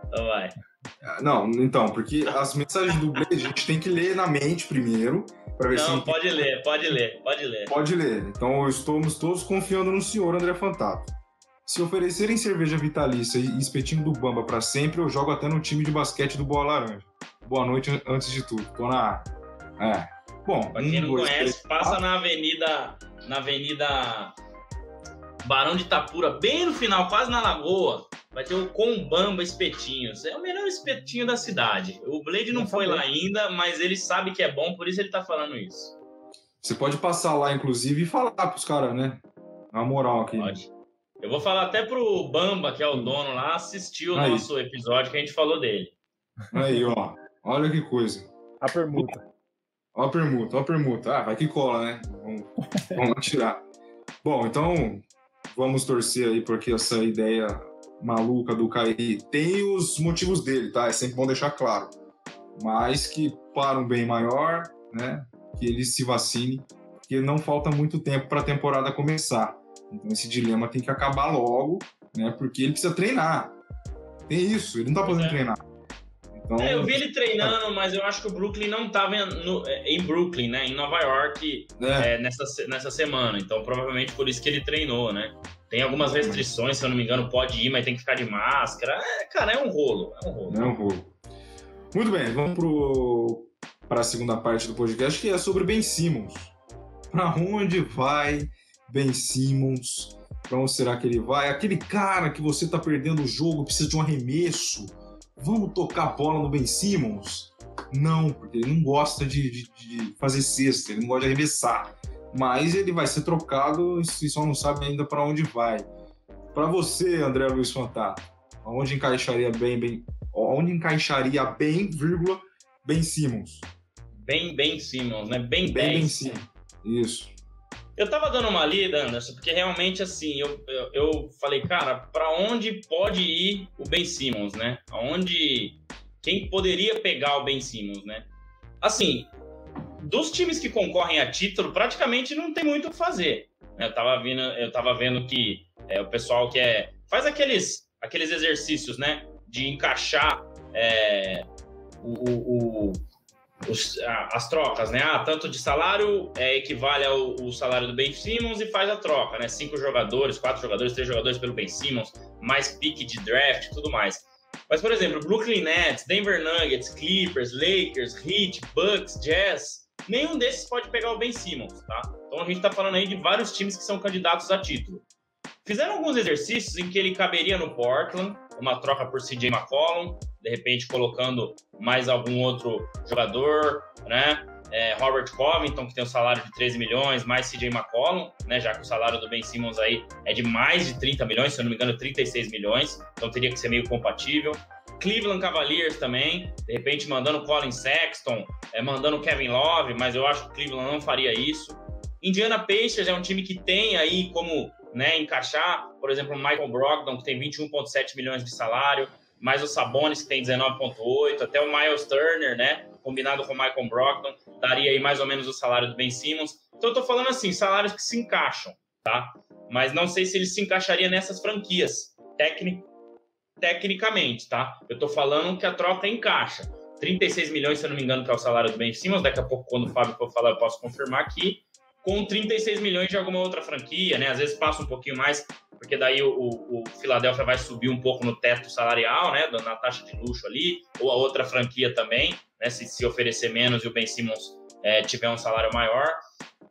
Então vai. Ah, não, então, porque as mensagens do Blade a gente tem que ler na mente primeiro. Pra ver não, se pode ler, pode ler, pode ler. Pode ler. Então estamos todos confiando no senhor André Fantato. Se oferecerem cerveja vitalícia e espetinho do Bamba para sempre, eu jogo até no time de basquete do Boa Laranja. Boa noite antes de tudo. Tô na. É. Bom, pra quem um, não dois, conhece, três, passa quatro. na Avenida. Na Avenida Barão de Itapura, bem no final, quase na lagoa, vai ter o Combamba Espetinhos. É o melhor espetinho da cidade. O Blade não, não foi lá ainda, mas ele sabe que é bom, por isso ele tá falando isso. Você pode passar lá, inclusive, e falar pros caras, né? Na moral aqui. Pode. Eu vou falar até pro Bamba, que é o dono lá, assistir o Aí. nosso episódio que a gente falou dele. Aí, ó. Olha que coisa. A permuta. Ó a permuta, ó a permuta. Ah, vai que cola, né? Vamos, vamos tirar. Bom, então vamos torcer aí porque essa ideia maluca do Kairi tem os motivos dele, tá? É sempre bom deixar claro. Mas que para um bem maior, né? Que ele se vacine, porque não falta muito tempo para a temporada começar. Então esse dilema tem que acabar logo, né? Porque ele precisa treinar. Tem isso, ele não tá podendo é. treinar. Então, é, eu vi ele treinando, mas eu acho que o Brooklyn não estava em Brooklyn, né? Em Nova York é. É, nessa, nessa semana. Então, provavelmente por isso que ele treinou, né? Tem algumas restrições, se eu não me engano, pode ir, mas tem que ficar de máscara. É, cara, é um rolo. É um rolo. É um rolo. Muito bem, vamos pro, para a segunda parte do podcast, que é sobre Ben Simmons. Para onde vai Ben Simmons? Para onde será que ele vai? Aquele cara que você está perdendo o jogo, precisa de um arremesso. Vamos tocar a bola no Ben Simmons? Não, porque ele não gosta de, de, de fazer cesta, ele não gosta de arremessar mas ele vai ser trocado e só não sabe ainda para onde vai. Para você, André Luiz Fantato, onde encaixaria bem, bem, onde encaixaria bem, vírgula, Ben Simmons? Bem, Ben Simmons, né? Bem, bem, ben Simmons. Isso. Eu tava dando uma lida, Anderson, porque realmente assim, eu, eu, eu falei, cara, para onde pode ir o Ben Simmons, né? Aonde quem poderia pegar o Ben Simmons, né? Assim, dos times que concorrem a título, praticamente não tem muito o que fazer. Eu tava vendo, eu tava vendo que é, o pessoal que é, faz aqueles, aqueles exercícios, né, de encaixar é, o, o, os, as trocas, né? Ah, tanto de salário é, equivale ao, ao, salário do Ben Simmons e faz a troca, né? Cinco jogadores, quatro jogadores, três jogadores pelo Ben Simmons, mais pique de draft tudo mais. Mas, por exemplo, Brooklyn Nets, Denver Nuggets, Clippers, Lakers, Heat, Bucks, Jazz, nenhum desses pode pegar o Ben Simmons, tá? Então a gente tá falando aí de vários times que são candidatos a título. Fizeram alguns exercícios em que ele caberia no Portland, uma troca por CJ McCollum, de repente colocando mais algum outro jogador, né? É, Robert Covington, que tem um salário de 13 milhões, mais CJ McCollum, né? Já que o salário do Ben Simmons aí é de mais de 30 milhões, se eu não me engano, 36 milhões, então teria que ser meio compatível. Cleveland Cavaliers também, de repente mandando Colin Sexton, é, mandando Kevin Love, mas eu acho que Cleveland não faria isso. Indiana Pacers é um time que tem aí como né, encaixar, por exemplo, Michael Brogdon, que tem 21,7 milhões de salário, mais o Sabonis, que tem 19,8, até o Miles Turner, né, combinado com o Michael Brogdon, daria aí mais ou menos o salário do Ben Simmons. Então eu tô falando assim, salários que se encaixam, tá? Mas não sei se ele se encaixaria nessas franquias. Técnico, tecnicamente, tá? Eu tô falando que a troca encaixa. 36 milhões, se eu não me engano, que é o salário do Ben Simmons. Daqui a pouco, quando o Fábio for falar, eu posso confirmar aqui. Com 36 milhões de alguma outra franquia, né? Às vezes passa um pouquinho mais, porque daí o, o, Philadelphia vai subir um pouco no teto salarial, né? Na taxa de luxo ali, ou a outra franquia também, né? Se, se oferecer menos e o Ben Simmons é, tiver um salário maior.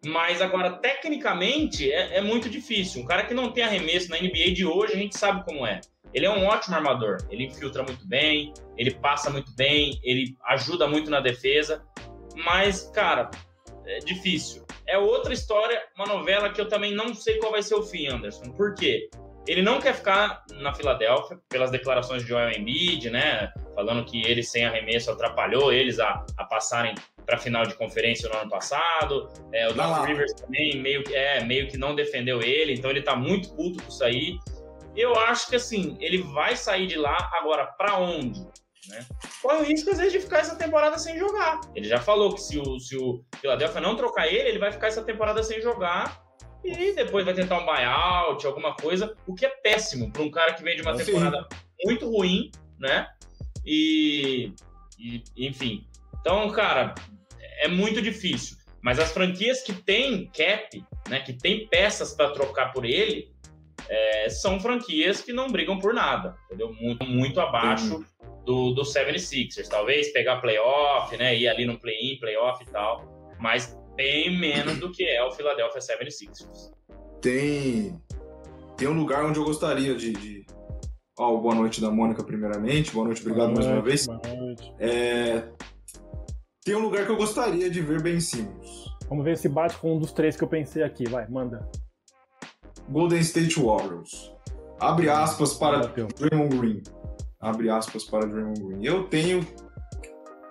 Mas agora, tecnicamente, é, é, muito difícil. Um cara que não tem arremesso na NBA de hoje, a gente sabe como é. Ele é um ótimo armador. Ele infiltra muito bem, ele passa muito bem, ele ajuda muito na defesa. Mas, cara, é difícil. É outra história, uma novela que eu também não sei qual vai ser o fim, Anderson. Por quê? Ele não quer ficar na Filadélfia, pelas declarações de Joel Embiid, né? Falando que ele sem arremesso atrapalhou eles a, a passarem para a final de conferência no ano passado. É, o Doc Rivers também meio que, é, meio que não defendeu ele, então ele está muito puto com isso aí. Eu acho que assim, ele vai sair de lá agora para onde? Né? Corre o risco, às vezes, de ficar essa temporada sem jogar. Ele já falou que se o, se o Philadelphia não trocar ele, ele vai ficar essa temporada sem jogar e depois vai tentar um buyout, alguma coisa, o que é péssimo para um cara que vem de uma temporada muito ruim, né? E, e, enfim. Então, cara, é muito difícil. Mas as franquias que têm cap, né, que tem peças para trocar por ele, é, são franquias que não brigam por nada, entendeu? Muito, muito abaixo. Do, do 76ers. Talvez pegar playoff, né? Ir ali no play-in, playoff e tal, mas bem menos do que é o Philadelphia 76ers. Tem, tem um lugar onde eu gostaria de. de... Oh, boa noite da Mônica, primeiramente. Boa noite, obrigado boa mais uma vez. Boa noite. É... Tem um lugar que eu gostaria de ver Ben Simmons. Vamos ver se bate com um dos três que eu pensei aqui. Vai, manda. Golden State Warriors. Abre aspas para Draymond Green. Abre aspas para Draymond Green. Eu tenho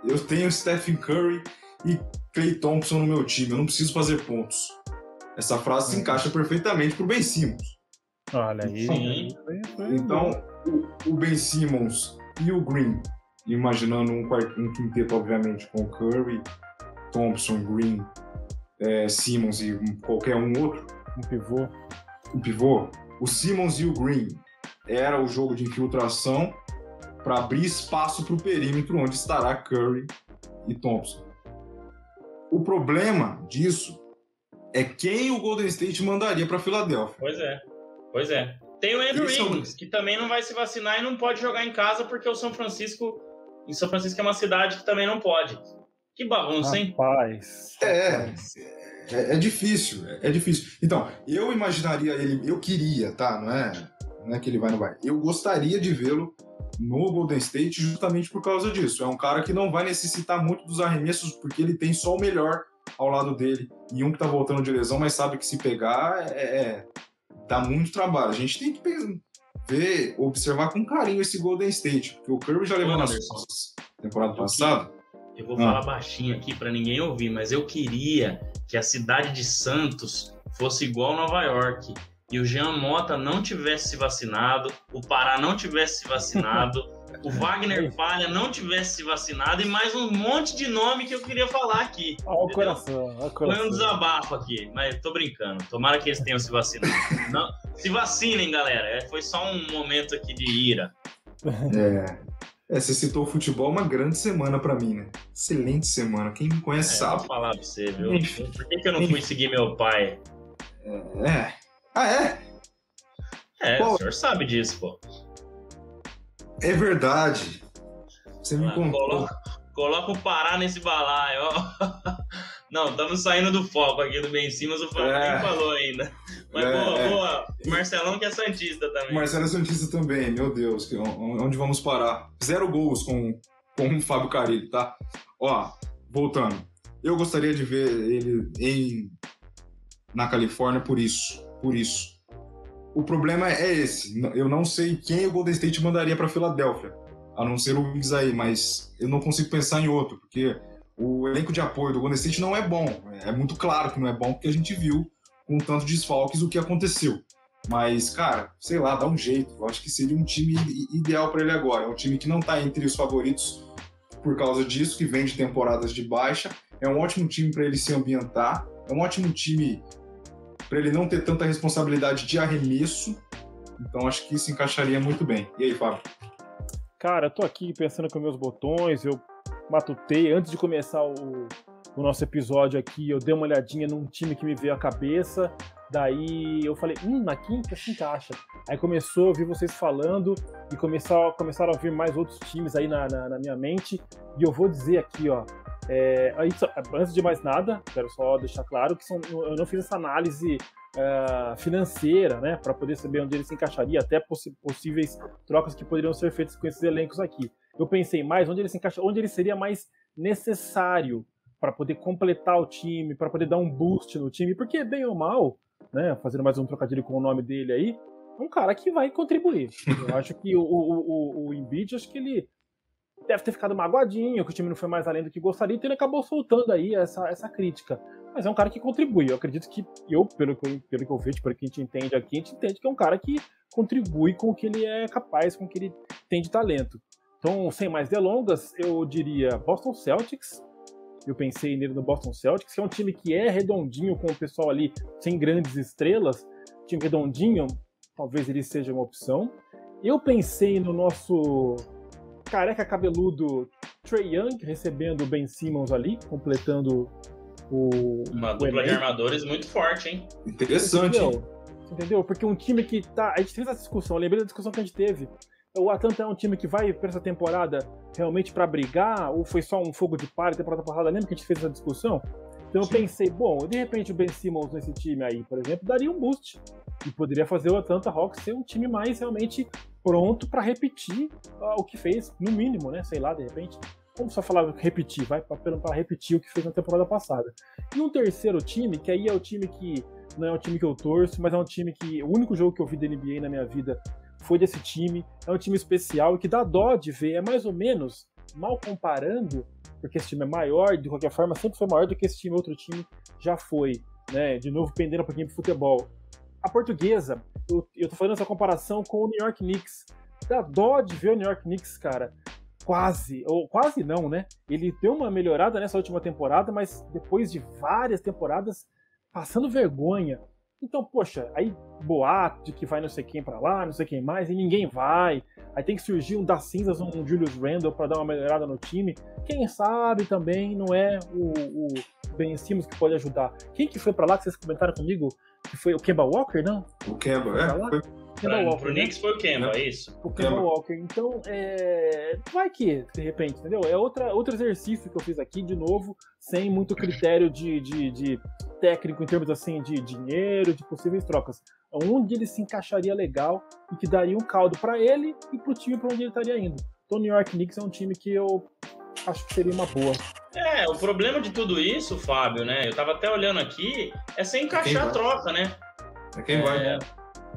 eu tenho Stephen Curry e Clay Thompson no meu time. Eu não preciso fazer pontos. Essa frase se uhum. encaixa perfeitamente pro Ben Simmons. Olha aí. Então, o, Ben Simmons e o Green, imaginando um, um quinteto, obviamente, com Curry, Thompson, Green, é, Simmons e qualquer um outro. Um pivô o pivô, o Simmons e o Green era o jogo de infiltração para abrir espaço para o perímetro onde estará Curry e Thompson. O problema disso é quem o Golden State mandaria para Filadélfia. Pois é, pois é. Tem o Andrew Wiggins, que também não vai se vacinar e não pode jogar em casa porque o São Francisco, em São Francisco é uma cidade que também não pode. Que bagunça, hein? Rapaz. É, é, é, difícil, é, é, difícil. Então, eu imaginaria ele, eu queria, tá? Não é, não é que ele vai, não vai. Eu gostaria de vê-lo no Golden State justamente por causa disso. É um cara que não vai necessitar muito dos arremessos porque ele tem só o melhor ao lado dele e um que tá voltando de lesão, mas sabe que se pegar é, é dá muito trabalho. A gente tem que ver, observar com carinho esse Golden State, porque o Curry já levou nas costas temporada passada. Eu vou ah. falar baixinho aqui para ninguém ouvir, mas eu queria que a cidade de Santos fosse igual Nova York e o Jean Mota não tivesse se vacinado, o Pará não tivesse se vacinado, o Wagner Palha não tivesse se vacinado e mais um monte de nome que eu queria falar aqui. Olha o coração, olha o coração. Foi um desabafo aqui, mas tô brincando. Tomara que eles tenham se vacinado. não, se vacinem, galera. É, foi só um momento aqui de ira. É. É, você citou o futebol, uma grande semana para mim, né? Excelente semana. Quem me conhece é, sabe. Vou falar pra você, viu? Enfim. Por que, que eu não fui seguir meu pai? É. Ah, é? É, pô, o senhor sabe disso, pô. É verdade. Você me ah, contou. Coloca, coloca o Pará nesse balaio, ó. Não, estamos saindo do foco aqui do Ben Simmons, o Fábio é. nem falou ainda. Mas é, boa, é. boa. Marcelão que é Santista também. Marcelo é Santista também, meu Deus, onde vamos parar? Zero gols com, com o Fábio Carilho, tá? Ó, voltando. Eu gostaria de ver ele em, na Califórnia por isso por isso. O problema é esse. Eu não sei quem o Golden State mandaria para Filadélfia, a não ser o Wings aí, mas eu não consigo pensar em outro, porque o elenco de apoio do Golden State não é bom. É muito claro que não é bom, porque a gente viu com tanto desfalques o que aconteceu. Mas, cara, sei lá, dá um jeito. Eu acho que seria um time ideal para ele agora. É um time que não está entre os favoritos por causa disso, que vem de temporadas de baixa. É um ótimo time para ele se ambientar. É um ótimo time para ele não ter tanta responsabilidade de arremesso. Então acho que isso encaixaria muito bem. E aí, Fábio? Cara, eu tô aqui pensando com meus botões, eu matutei antes de começar o, o nosso episódio aqui, eu dei uma olhadinha num time que me veio à cabeça. Daí eu falei, hum, na quinta se encaixa. Aí começou a ouvir vocês falando e começar, começaram a vir mais outros times aí na, na, na minha mente. E eu vou dizer aqui, ó, é, antes de mais nada, quero só deixar claro que são, eu não fiz essa análise uh, financeira, né, para poder saber onde ele se encaixaria, até poss possíveis trocas que poderiam ser feitas com esses elencos aqui. Eu pensei mais onde ele se encaixa, onde ele seria mais necessário para poder completar o time, para poder dar um boost no time, porque bem ou mal, né, fazendo mais um trocadilho com o nome dele aí, um cara que vai contribuir. Eu acho que o, o, o, o Embiid, acho que ele deve ter ficado magoadinho, que o time não foi mais além do que gostaria, então ele acabou soltando aí essa, essa crítica. Mas é um cara que contribui. Eu acredito que eu, pelo que pelo que eu vejo, pelo que a gente entende aqui, a gente entende que é um cara que contribui com o que ele é capaz, com o que ele tem de talento. Então, sem mais delongas, eu diria Boston Celtics. Eu pensei nele no Boston Celtics, que é um time que é redondinho com o pessoal ali sem grandes estrelas. Time redondinho, talvez ele seja uma opção. Eu pensei no nosso careca cabeludo Trey Young recebendo o Ben Simmons ali, completando o. Uma dupla de armadores muito forte, hein? Interessante. Entendeu? Entendeu? Porque um time que tá. A gente fez essa discussão, lembrei da discussão que a gente teve. O Atlanta é um time que vai para essa temporada realmente para brigar? Ou foi só um fogo de palha temporada passada? Lembra que a gente fez essa discussão? Então eu pensei, bom, de repente o Ben Simmons nesse time aí, por exemplo, daria um boost. E poderia fazer o Atlanta Hawks ser um time mais realmente pronto para repetir uh, o que fez, no mínimo, né? Sei lá, de repente. Vamos só falar repetir, vai para repetir o que fez na temporada passada. E um terceiro time, que aí é o time que não é um time que eu torço, mas é um time que o único jogo que eu vi da NBA na minha vida foi desse time. É um time especial e que dá dó de ver, é mais ou menos, mal comparando, porque esse time é maior, de qualquer forma, sempre foi maior do que esse time, outro time já foi, né? De novo, pendendo um pouquinho pro futebol a portuguesa, eu, eu tô fazendo essa comparação com o New York Knicks. Dá dó de ver o New York Knicks, cara. Quase, ou quase não, né? Ele deu uma melhorada nessa última temporada, mas depois de várias temporadas passando vergonha. Então, poxa, aí boato de que vai não sei quem para lá, não sei quem mais, e ninguém vai. Aí tem que surgir um das cinzas, um Julius Randle para dar uma melhorada no time. Quem sabe também não é o, o Ben Simmons que pode ajudar. Quem que foi para lá que vocês comentaram comigo? Que foi o Kemba Walker, não? O Kemba, é. Foi, Kemba pra, Walker. Pro né? Knicks foi o Kemba, é isso. O Kemba, Kemba. Walker. Então, é... vai que, de repente, entendeu? É outra, outro exercício que eu fiz aqui, de novo, sem muito critério de, de, de técnico em termos assim de dinheiro, de possíveis trocas. Onde ele se encaixaria legal e que daria um caldo para ele e pro time para onde ele estaria indo. Então, o New York Knicks é um time que eu acho que seria uma boa. É, o problema de tudo isso, Fábio, né? Eu tava até olhando aqui, é sem encaixar a troca, né? É quem é, vai, né?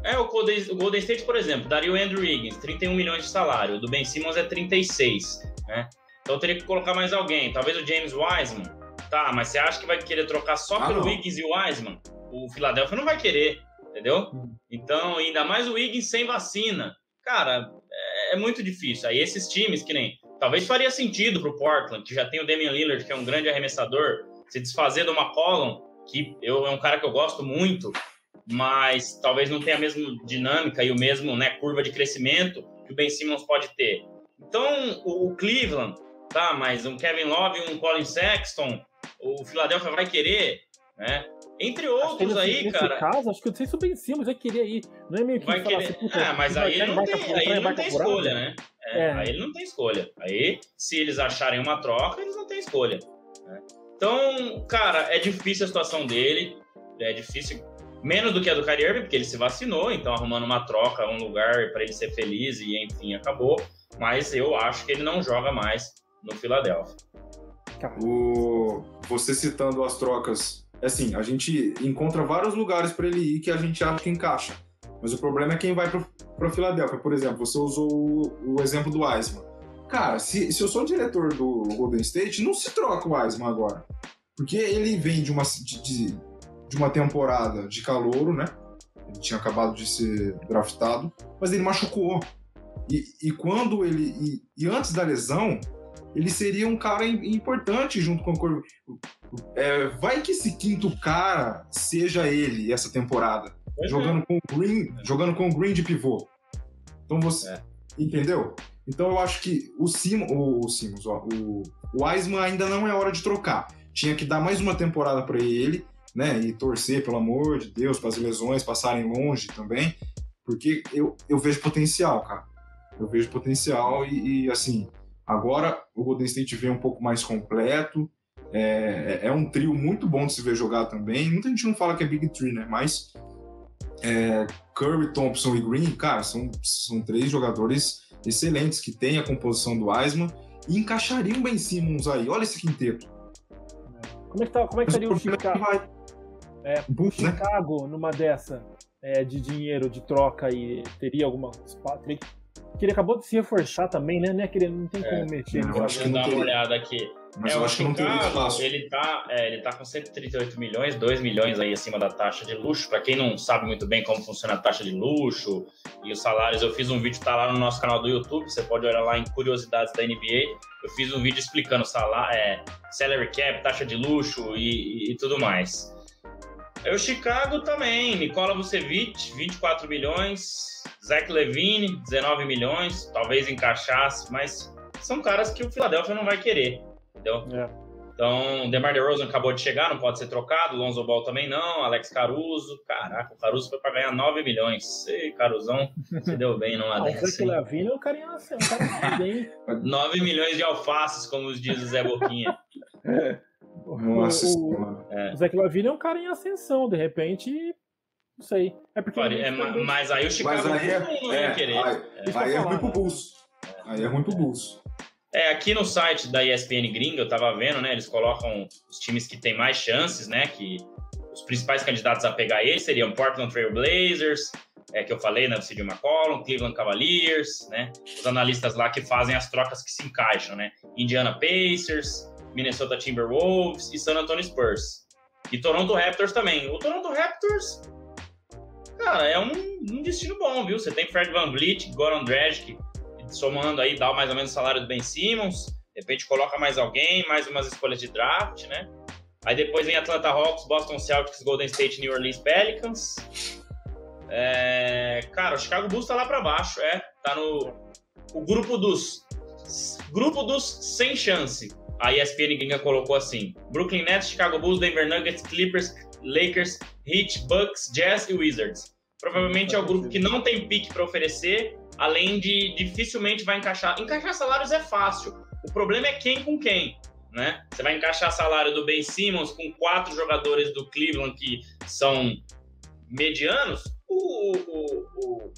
É, o Golden, o Golden State, por exemplo, daria o Andrew Wiggins, 31 milhões de salário. O do Ben Simmons é 36, né? Então teria que colocar mais alguém. Talvez o James Wiseman. Tá, mas você acha que vai querer trocar só ah, pelo não. Wiggins e o Wiseman? O Philadelphia não vai querer, entendeu? Hum. Então, ainda mais o Wiggins sem vacina. Cara, é, muito difícil. Aí esses times que nem... Talvez faria sentido pro Portland, que já tem o Damian Lillard, que é um grande arremessador, se desfazer do McCollum, que eu, é um cara que eu gosto muito, mas talvez não tenha a mesma dinâmica e o mesmo né, curva de crescimento que o Ben Simmons pode ter. Então, o Cleveland, tá, mas um Kevin Love e um Colin Sexton, o Philadelphia vai querer, né? Entre outros aí, nesse cara. caso, acho que eu não sei se o Ben Simmons vai querer ir. Não é meio que vai querer. Assim, ah, mas aí ele não tem, aí ele não tem escolha, né? É, é. Aí ele não tem escolha. Aí, se eles acharem uma troca, eles não têm escolha. Né? Então, cara, é difícil a situação dele. É difícil menos do que a do Kyrie Irving, porque ele se vacinou, então arrumando uma troca, um lugar para ele ser feliz e enfim, acabou. Mas eu acho que ele não joga mais no Philadelphia. O... Você citando as trocas, assim, a gente encontra vários lugares para ele ir que a gente acha que encaixa. Mas o problema é quem vai para Filadélfia. Por exemplo, você usou o, o exemplo do Wiseman. Cara, se, se eu sou diretor do Golden State, não se troca o Wiseman agora. Porque ele vem de uma, de de uma temporada de calouro, né? Ele tinha acabado de ser draftado, mas ele machucou. E, e quando ele. E, e, antes da lesão, ele seria um cara importante junto com o Corvo. É, vai que esse quinto cara seja ele essa temporada. É. Jogando com o Green, jogando com o Green de pivô. Então você. É. Entendeu? Então eu acho que o Simons, o, o, Simons, ó, o, o Wiseman ainda não é hora de trocar. Tinha que dar mais uma temporada para ele né? E torcer, pelo amor de Deus, para as lesões passarem longe também, porque eu, eu vejo potencial, cara. Eu vejo potencial e, e assim, agora o Golden State vem um pouco mais completo. É, é, um trio muito bom de se ver jogar também. Muita gente não fala que é Big Tree, né? Mas é, Curry, Thompson e Green, cara, são, são três jogadores excelentes que têm a composição do Wiseman e encaixariam bem Simmons aí. Olha esse quinteto. Como é que, tá, como é que estaria o Chicago? Vai... É, né? Chicago, numa dessa é, de dinheiro, de troca, e teria alguma. Teria, que ele acabou de se reforçar também, né? Não, é ele não tem como é, mexer. Não, eu acho que dar uma olhada aqui. Mas é, eu acho Chicago, que não tem ele tá, é, ele tá com 138 milhões, 2 milhões aí acima da taxa de luxo. Para quem não sabe muito bem como funciona a taxa de luxo e os salários, eu fiz um vídeo, tá lá no nosso canal do YouTube, você pode olhar lá em Curiosidades da NBA. Eu fiz um vídeo explicando salário, é, salary cap, taxa de luxo e, e tudo mais. É o Chicago também, Nikola Vucevic, 24 milhões, Zach Levine, 19 milhões, talvez encaixasse, mas são caras que o Philadelphia não vai querer, entendeu? É. Então, DeMar DeRozan acabou de chegar, não pode ser trocado, Lonzo Ball também não, Alex Caruso, caraca, o Caruso foi para ganhar 9 milhões. Ei, Caruzão, se deu bem numa ah, dessa. O Zach Levine é um carinha, um cara bem. 9 milhões de alfaces, como diz o Zé Boquinha. É. Nossa o, é. o Zach Lavine é um cara em ascensão, de repente, não sei. É porque é, mas aí o Chicago mas aí é, não ia é, querer. Aí, é, aí é ruim pro Bulls. Aí é ruim pro Bulls. É, aqui no site da ESPN Gringa, eu tava vendo, né? Eles colocam os times que têm mais chances, né? Que os principais candidatos a pegar eles seriam Portland Trail Blazers, é, que eu falei, né? O CJ McCollum, Cleveland Cavaliers, né? Os analistas lá que fazem as trocas que se encaixam, né? Indiana Pacers, Minnesota Timberwolves e San Antonio Spurs. E Toronto Raptors também. O Toronto Raptors, cara, é um, um destino bom, viu? Você tem Fred Van Vliet, Goran Dragic, somando aí, dá mais ou menos o salário do Ben Simmons. De repente coloca mais alguém, mais umas escolhas de draft, né? Aí depois vem Atlanta Hawks, Boston Celtics, Golden State, New Orleans Pelicans. É, cara, o Chicago Bulls tá lá para baixo, é. Tá no o grupo dos grupo dos sem chance. A ESPN Gringa colocou assim: Brooklyn Nets, Chicago Bulls, Denver Nuggets, Clippers, Lakers, Heat, Bucks, Jazz e Wizards. Provavelmente é o grupo que não tem pique para oferecer, além de dificilmente vai encaixar. Encaixar salários é fácil. O problema é quem com quem. Né? Você vai encaixar salário do Ben Simmons com quatro jogadores do Cleveland que são medianos, o, o,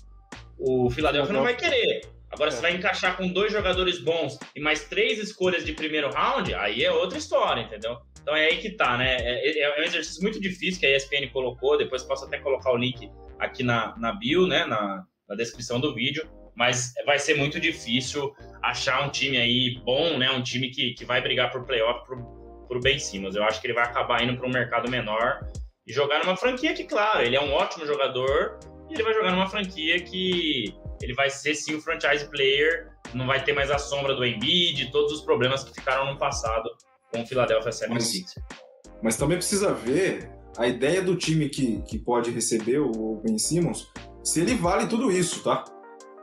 o, o Philadelphia não vai querer. Agora, é. você vai encaixar com dois jogadores bons e mais três escolhas de primeiro round, aí é outra história, entendeu? Então é aí que tá, né? É, é, é um exercício muito difícil que a ESPN colocou, depois posso até colocar o link aqui na, na bio, né? Na, na descrição do vídeo. Mas vai ser muito difícil achar um time aí bom, né? Um time que, que vai brigar por playoff pro, pro Ben Simmons. Eu acho que ele vai acabar indo para um mercado menor e jogar numa franquia que, claro, ele é um ótimo jogador e ele vai jogar numa franquia que ele vai ser sim o franchise player, não vai ter mais a sombra do Embiid, todos os problemas que ficaram no passado com o Philadelphia 76ers. Mas, mas também precisa ver a ideia do time que, que pode receber o Ben Simmons, se ele vale tudo isso, tá?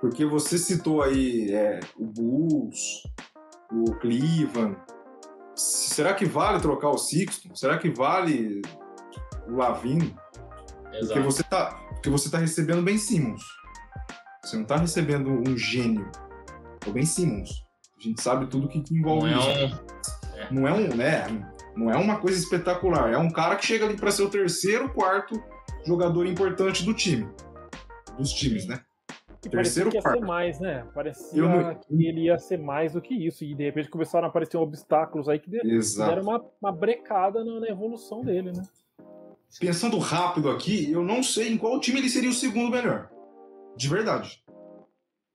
Porque você citou aí é, o Bulls, o Cleveland. Será que vale trocar o Sixto? Será que vale o Lavin? Porque você tá, porque você tá recebendo Ben Simmons. Você não tá recebendo um gênio. É o Ben Simmons. A gente sabe tudo que, que envolve não isso. É um... É. Não é um, né? Não é uma coisa espetacular. É um cara que chega ali para ser o terceiro, quarto jogador importante do time. Dos times, né? E terceiro que ia quarto. ser mais, né? Parecia não... que ele ia ser mais do que isso. E de repente começaram a aparecer obstáculos aí que deram uma, uma brecada na, na evolução dele, né? Pensando rápido aqui, eu não sei em qual time ele seria o segundo melhor. De verdade.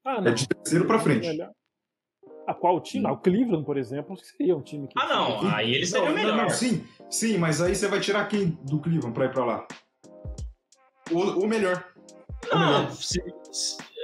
Ah, não. É de terceiro pra frente. A qual time? Ah, o Cleveland, por exemplo, seria um time que. Ah, não. Aí ele seria não, o melhor. Não, não, sim, sim, mas aí você vai tirar quem do Cleveland pra ir pra lá? O, o melhor. Não, o melhor. Se,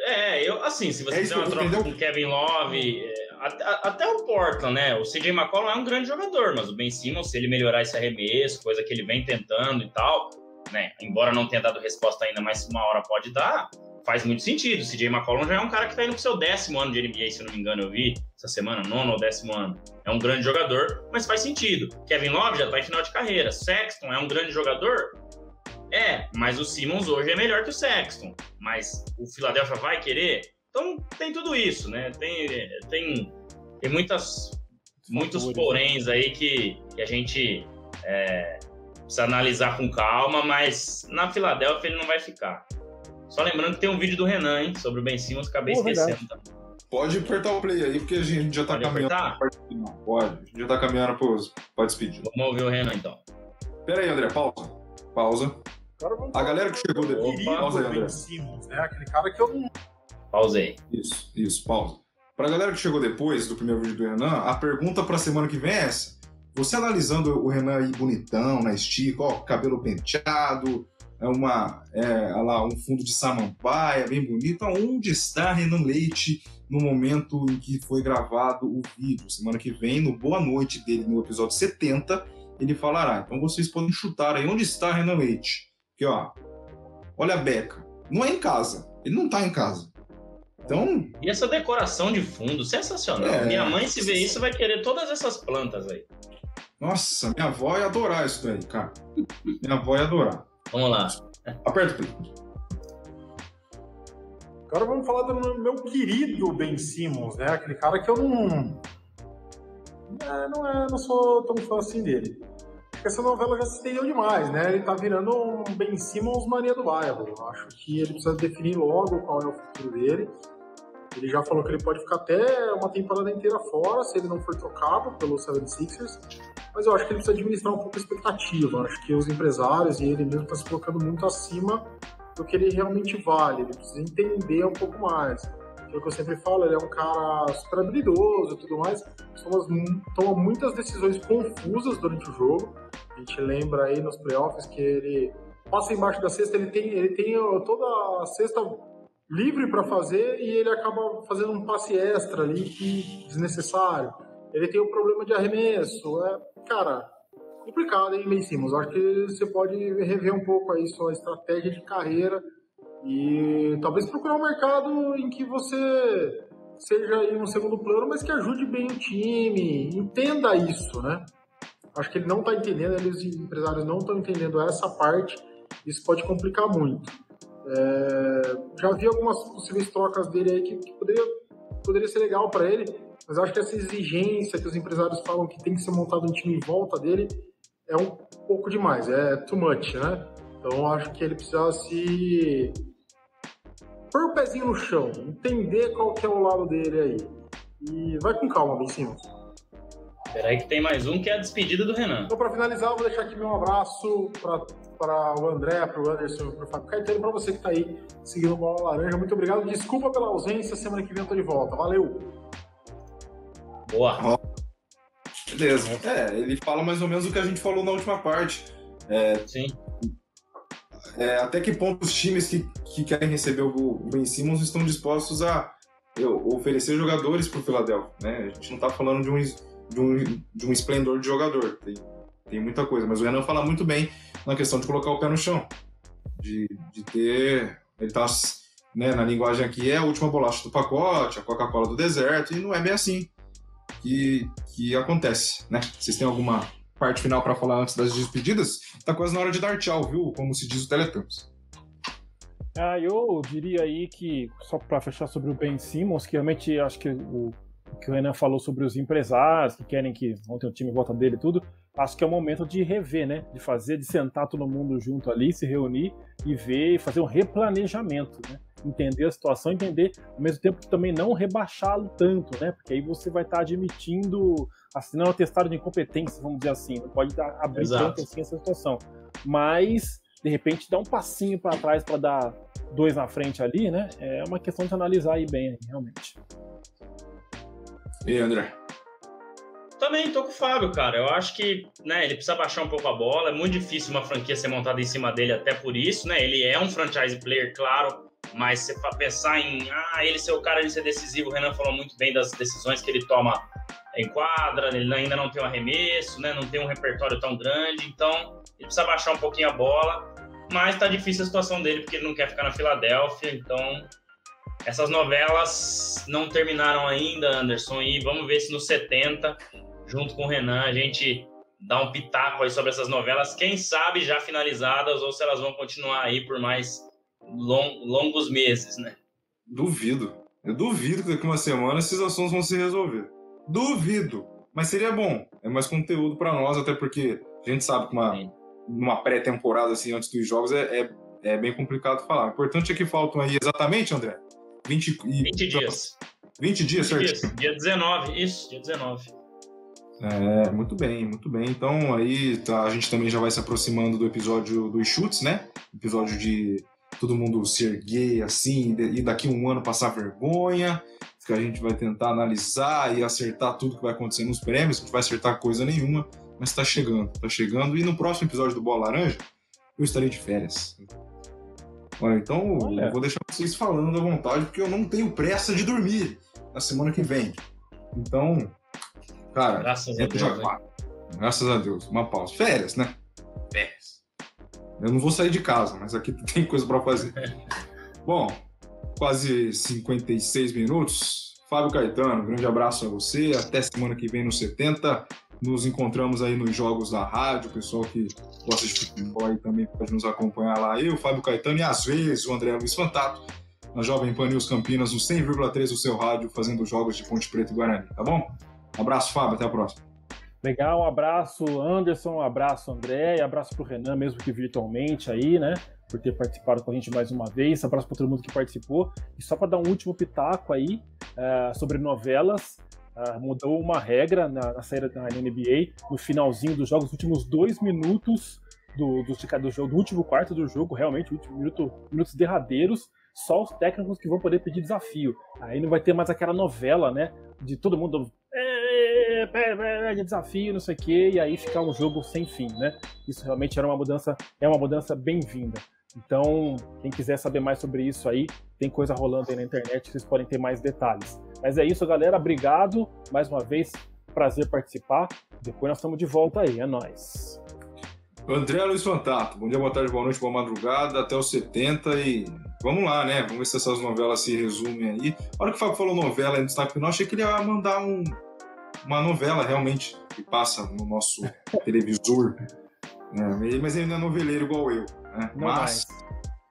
é, eu, assim, se você é fizer uma troca entendeu? com Kevin Love, é, até, até, o Portland, né? O CJ McCollum é um grande jogador, mas o Ben Simmons, se ele melhorar esse arremesso, coisa que ele vem tentando e tal, né? Embora não tenha dado resposta ainda, mas uma hora pode dar, faz muito sentido. O CJ McCollum já é um cara que tá indo pro seu décimo ano de NBA, se eu não me engano, eu vi essa semana, nono ou décimo ano. É um grande jogador, mas faz sentido. Kevin Love já tá em final de carreira. Sexton é um grande jogador? É, mas o Simmons hoje é melhor que o Sexton. Mas o Philadelphia vai querer? Então tem tudo isso, né? Tem, tem, tem muitas, muitos poréns aí que, que a gente é, precisa analisar com calma, mas na Filadélfia ele não vai ficar. Só lembrando que tem um vídeo do Renan, hein, sobre o Ben Simmons, acabei esquecendo também. Pode apertar o play aí, porque a gente já tá Pode caminhando apertar? pra Pode, a gente já tá caminhando pros, pra despedir. Vamos ouvir o Renan então. Pera aí, André, pausa. Pausa. A galera que chegou depois. Pausa aí, André. Simmons, né? Aquele cara que eu não. Pausei. Isso, isso, pausa. Pra galera que chegou depois do primeiro vídeo do Renan, a pergunta pra semana que vem é essa. Você analisando o Renan aí bonitão, na estica, ó, cabelo penteado, é uma, é, lá, um fundo de samambaia, bem bonito. Onde está Renan Leite no momento em que foi gravado o vídeo? Semana que vem, no Boa Noite dele, no episódio 70, ele falará. Então vocês podem chutar aí, onde está Renan Leite? Aqui, ó, olha a beca. Não é em casa, ele não está em casa. Então... E essa decoração de fundo, sensacional. É... Minha mãe, se vê isso, vai querer todas essas plantas aí. Nossa, minha avó ia adorar isso daí, cara. Minha avó ia adorar. Vamos lá. Aperta o clique. Agora vamos falar do meu querido Ben Simmons, né? Aquele cara que eu não. É, não, é, não sou tão fã assim dele. Essa novela já se estendeu demais, né? Ele tá virando um Ben Simmons mania do bairro. Eu acho que ele precisa definir logo qual é o futuro dele. Ele já falou que ele pode ficar até uma temporada inteira fora se ele não for trocado pelo 76ers mas eu acho que ele precisa administrar um pouco a expectativa. Acho que os empresários e ele mesmo estão se colocando muito acima do que ele realmente vale. Ele precisa entender um pouco mais. Aquilo que eu sempre falo, ele é um cara super habilidoso e tudo mais, toma muitas decisões confusas durante o jogo. A gente lembra aí nos playoffs que ele passa embaixo da cesta, ele tem, ele tem toda a cesta livre para fazer e ele acaba fazendo um passe extra ali que desnecessário. Ele tem um problema de arremesso. É, cara, complicado, hein, Ben Simmons? Acho que você pode rever um pouco aí sua estratégia de carreira e talvez procurar um mercado em que você seja aí no segundo plano, mas que ajude bem o time, entenda isso, né? Acho que ele não está entendendo, eles, os empresários não estão entendendo essa parte, isso pode complicar muito. É, já vi algumas possíveis trocas dele aí que, que poderia, poderia ser legal para ele, mas acho que essa exigência que os empresários falam que tem que ser montado um time em volta dele é um pouco demais, é too much, né? Então acho que ele precisa se pôr o pezinho no chão, entender qual que é o lado dele aí. E vai com calma, simples. Peraí que tem mais um que é a despedida do Renan. Então, para finalizar, eu vou deixar aqui meu abraço para o André, para o Anderson, para o Fábio Caetano, para você que está aí seguindo o Bola Laranja. Muito obrigado. Desculpa pela ausência, semana que vem eu tô de volta. Valeu! Boa! Beleza. É, ele fala mais ou menos o que a gente falou na última parte. É, Sim. É, até que ponto os times que, que querem receber o Ben Simmons estão dispostos a oferecer jogadores para o Philadelphia, né? A gente não está falando de um, de, um, de um esplendor de jogador, tem, tem muita coisa, mas o Renan fala muito bem na questão de colocar o pé no chão, de, de ter... Ele está né, na linguagem aqui, é a última bolacha do pacote, a Coca-Cola do deserto, e não é bem assim que, que acontece, né? Vocês têm alguma parte final para falar antes das despedidas? Tá quase na hora de dar tchau, viu? Como se diz o Teletubbies. Ah, eu diria aí que, só para fechar sobre o Ben Simmons, que realmente acho que o, o que o Renan falou sobre os empresários que querem que ter um time volta dele e tudo, acho que é o momento de rever, né? De fazer, de sentar todo mundo junto ali, se reunir e ver, fazer um replanejamento, né? Entender a situação, entender ao mesmo tempo que também não rebaixá-lo tanto, né? Porque aí você vai estar tá admitindo, assinando um atestado de incompetência, vamos dizer assim. Não pode dar, abrir Exato. tanto assim essa situação. Mas, de repente, dar um passinho para trás para dar dois na frente ali, né? É uma questão de analisar aí bem, realmente. E André? Também tô com o Fábio, cara. Eu acho que né, ele precisa baixar um pouco a bola. É muito difícil uma franquia ser montada em cima dele, até por isso, né? Ele é um franchise player, claro, mas se pensar em ah, ele ser o cara de ser decisivo, o Renan falou muito bem das decisões que ele toma em quadra, ele ainda não tem um arremesso, né? Não tem um repertório tão grande, então ele precisa baixar um pouquinho a bola. Mas tá difícil a situação dele porque ele não quer ficar na Filadélfia, então essas novelas não terminaram ainda, Anderson, e vamos ver se no 70 junto com o Renan, a gente dá um pitaco aí sobre essas novelas, quem sabe já finalizadas ou se elas vão continuar aí por mais long, longos meses, né? Duvido. Eu duvido que daqui uma semana esses assuntos vão se resolver. Duvido. Mas seria bom. É mais conteúdo para nós, até porque a gente sabe que uma, uma pré-temporada assim antes dos jogos é, é, é, bem complicado falar. O importante é que faltam aí exatamente, André? 20, e... 20 dias. 20 dias, 20 certo? Dias. Dia 19, isso, dia 19. É, muito bem, muito bem. Então aí tá, a gente também já vai se aproximando do episódio dos chutes, né? Episódio de todo mundo se erguer assim e daqui um ano passar vergonha, que a gente vai tentar analisar e acertar tudo que vai acontecer nos prêmios, a gente vai acertar coisa nenhuma, mas tá chegando, tá chegando. E no próximo episódio do Bola Laranja, eu estarei de férias. Olha, então Olha. eu vou deixar vocês falando à vontade, porque eu não tenho pressa de dormir na semana que vem. Então, Cara, graças a Deus. Já, graças a Deus. Uma pausa. Férias, né? Férias. Eu não vou sair de casa, mas aqui tem coisa para fazer. Bom, quase 56 minutos. Fábio Caetano, grande abraço a você. Até semana que vem no 70. Nos encontramos aí nos jogos da rádio. O pessoal que gosta de futebol aí também pode nos acompanhar lá. Eu, Fábio Caetano e às vezes o André Luiz Fantato na Jovem Pan News Campinas, no 100,3 do seu rádio, fazendo jogos de Ponte Preta e Guarani, tá bom? Um abraço, Fábio. Até a próxima. Legal, um abraço, Anderson, um abraço, André, e abraço para o Renan, mesmo que virtualmente aí, né? Por ter participado com a gente mais uma vez. Abraço para todo mundo que participou. E só para dar um último pitaco aí uh, sobre novelas, uh, mudou uma regra na, na saída da NBA, no finalzinho dos jogos, nos últimos dois minutos do, do, do, jogo, do último quarto do jogo, realmente, último minuto, minutos derradeiros, só os técnicos que vão poder pedir desafio. Aí não vai ter mais aquela novela, né? De todo mundo de desafio, não sei o quê, e aí ficar um jogo sem fim, né? Isso realmente era uma mudança, é uma mudança bem-vinda. Então, quem quiser saber mais sobre isso aí, tem coisa rolando aí na internet, vocês podem ter mais detalhes. Mas é isso, galera. Obrigado mais uma vez prazer participar. Depois nós estamos de volta aí, é nóis. André Luiz Fantato, bom dia, boa tarde, boa noite, boa madrugada, até os 70 e vamos lá, né? Vamos ver se essas novelas se resumem aí. A hora que o Fábio falou novela no destaque final, achei que ele ia mandar um, uma novela realmente que passa no nosso televisor. Né? Mas ele não é noveleiro igual eu. Né? Não mas mais.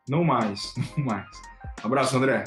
não mais, não mais. Abraço, André.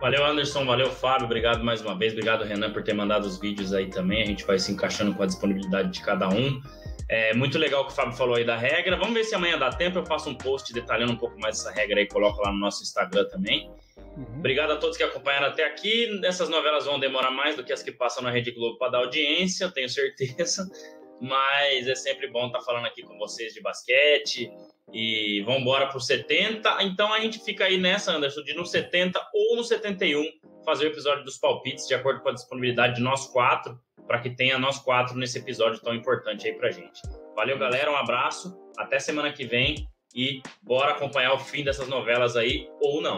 Valeu, Anderson. Valeu, Fábio. Obrigado mais uma vez. Obrigado, Renan, por ter mandado os vídeos aí também. A gente vai se encaixando com a disponibilidade de cada um. É muito legal o que o Fábio falou aí da regra. Vamos ver se amanhã dá tempo. Eu faço um post detalhando um pouco mais essa regra aí, coloco lá no nosso Instagram também. Uhum. Obrigado a todos que acompanharam até aqui. Essas novelas vão demorar mais do que as que passam na Rede Globo para dar audiência, tenho certeza. Mas é sempre bom estar falando aqui com vocês de basquete. E vamos embora para 70. Então a gente fica aí nessa, Anderson, de no 70 ou no 71 fazer o episódio dos palpites, de acordo com a disponibilidade de nós quatro, para que tenha nós quatro nesse episódio tão importante aí pra gente. Valeu, galera. Um abraço. Até semana que vem. E bora acompanhar o fim dessas novelas aí, ou não.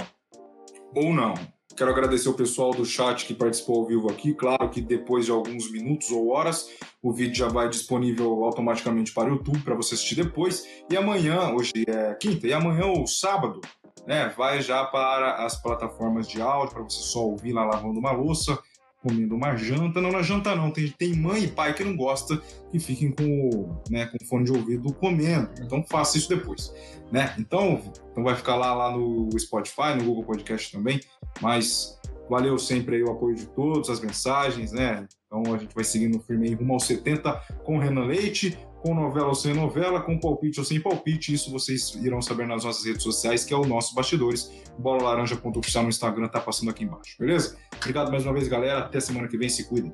Ou não. Quero agradecer o pessoal do chat que participou ao vivo aqui. Claro que depois de alguns minutos ou horas, o vídeo já vai disponível automaticamente para o YouTube para você assistir depois. E amanhã, hoje é quinta, e amanhã ou sábado, né, vai já para as plataformas de áudio para você só ouvir lá lavando uma louça, comendo uma janta. Não na janta não, tem, tem mãe e pai que não gosta que fiquem com, o- né, com fone de ouvido comendo. Então faça isso depois, né? Então, então vai ficar lá, lá no Spotify, no Google Podcast também. Mas valeu sempre aí o apoio de todos, as mensagens, né? Então a gente vai seguindo firme aí rumo aos 70 com Renan Leite, com novela ou sem novela, com palpite ou sem palpite. Isso vocês irão saber nas nossas redes sociais, que é o nosso Bastidores. Bola Laranja.oficial no Instagram tá passando aqui embaixo, beleza? Obrigado mais uma vez, galera. Até semana que vem. Se cuidem.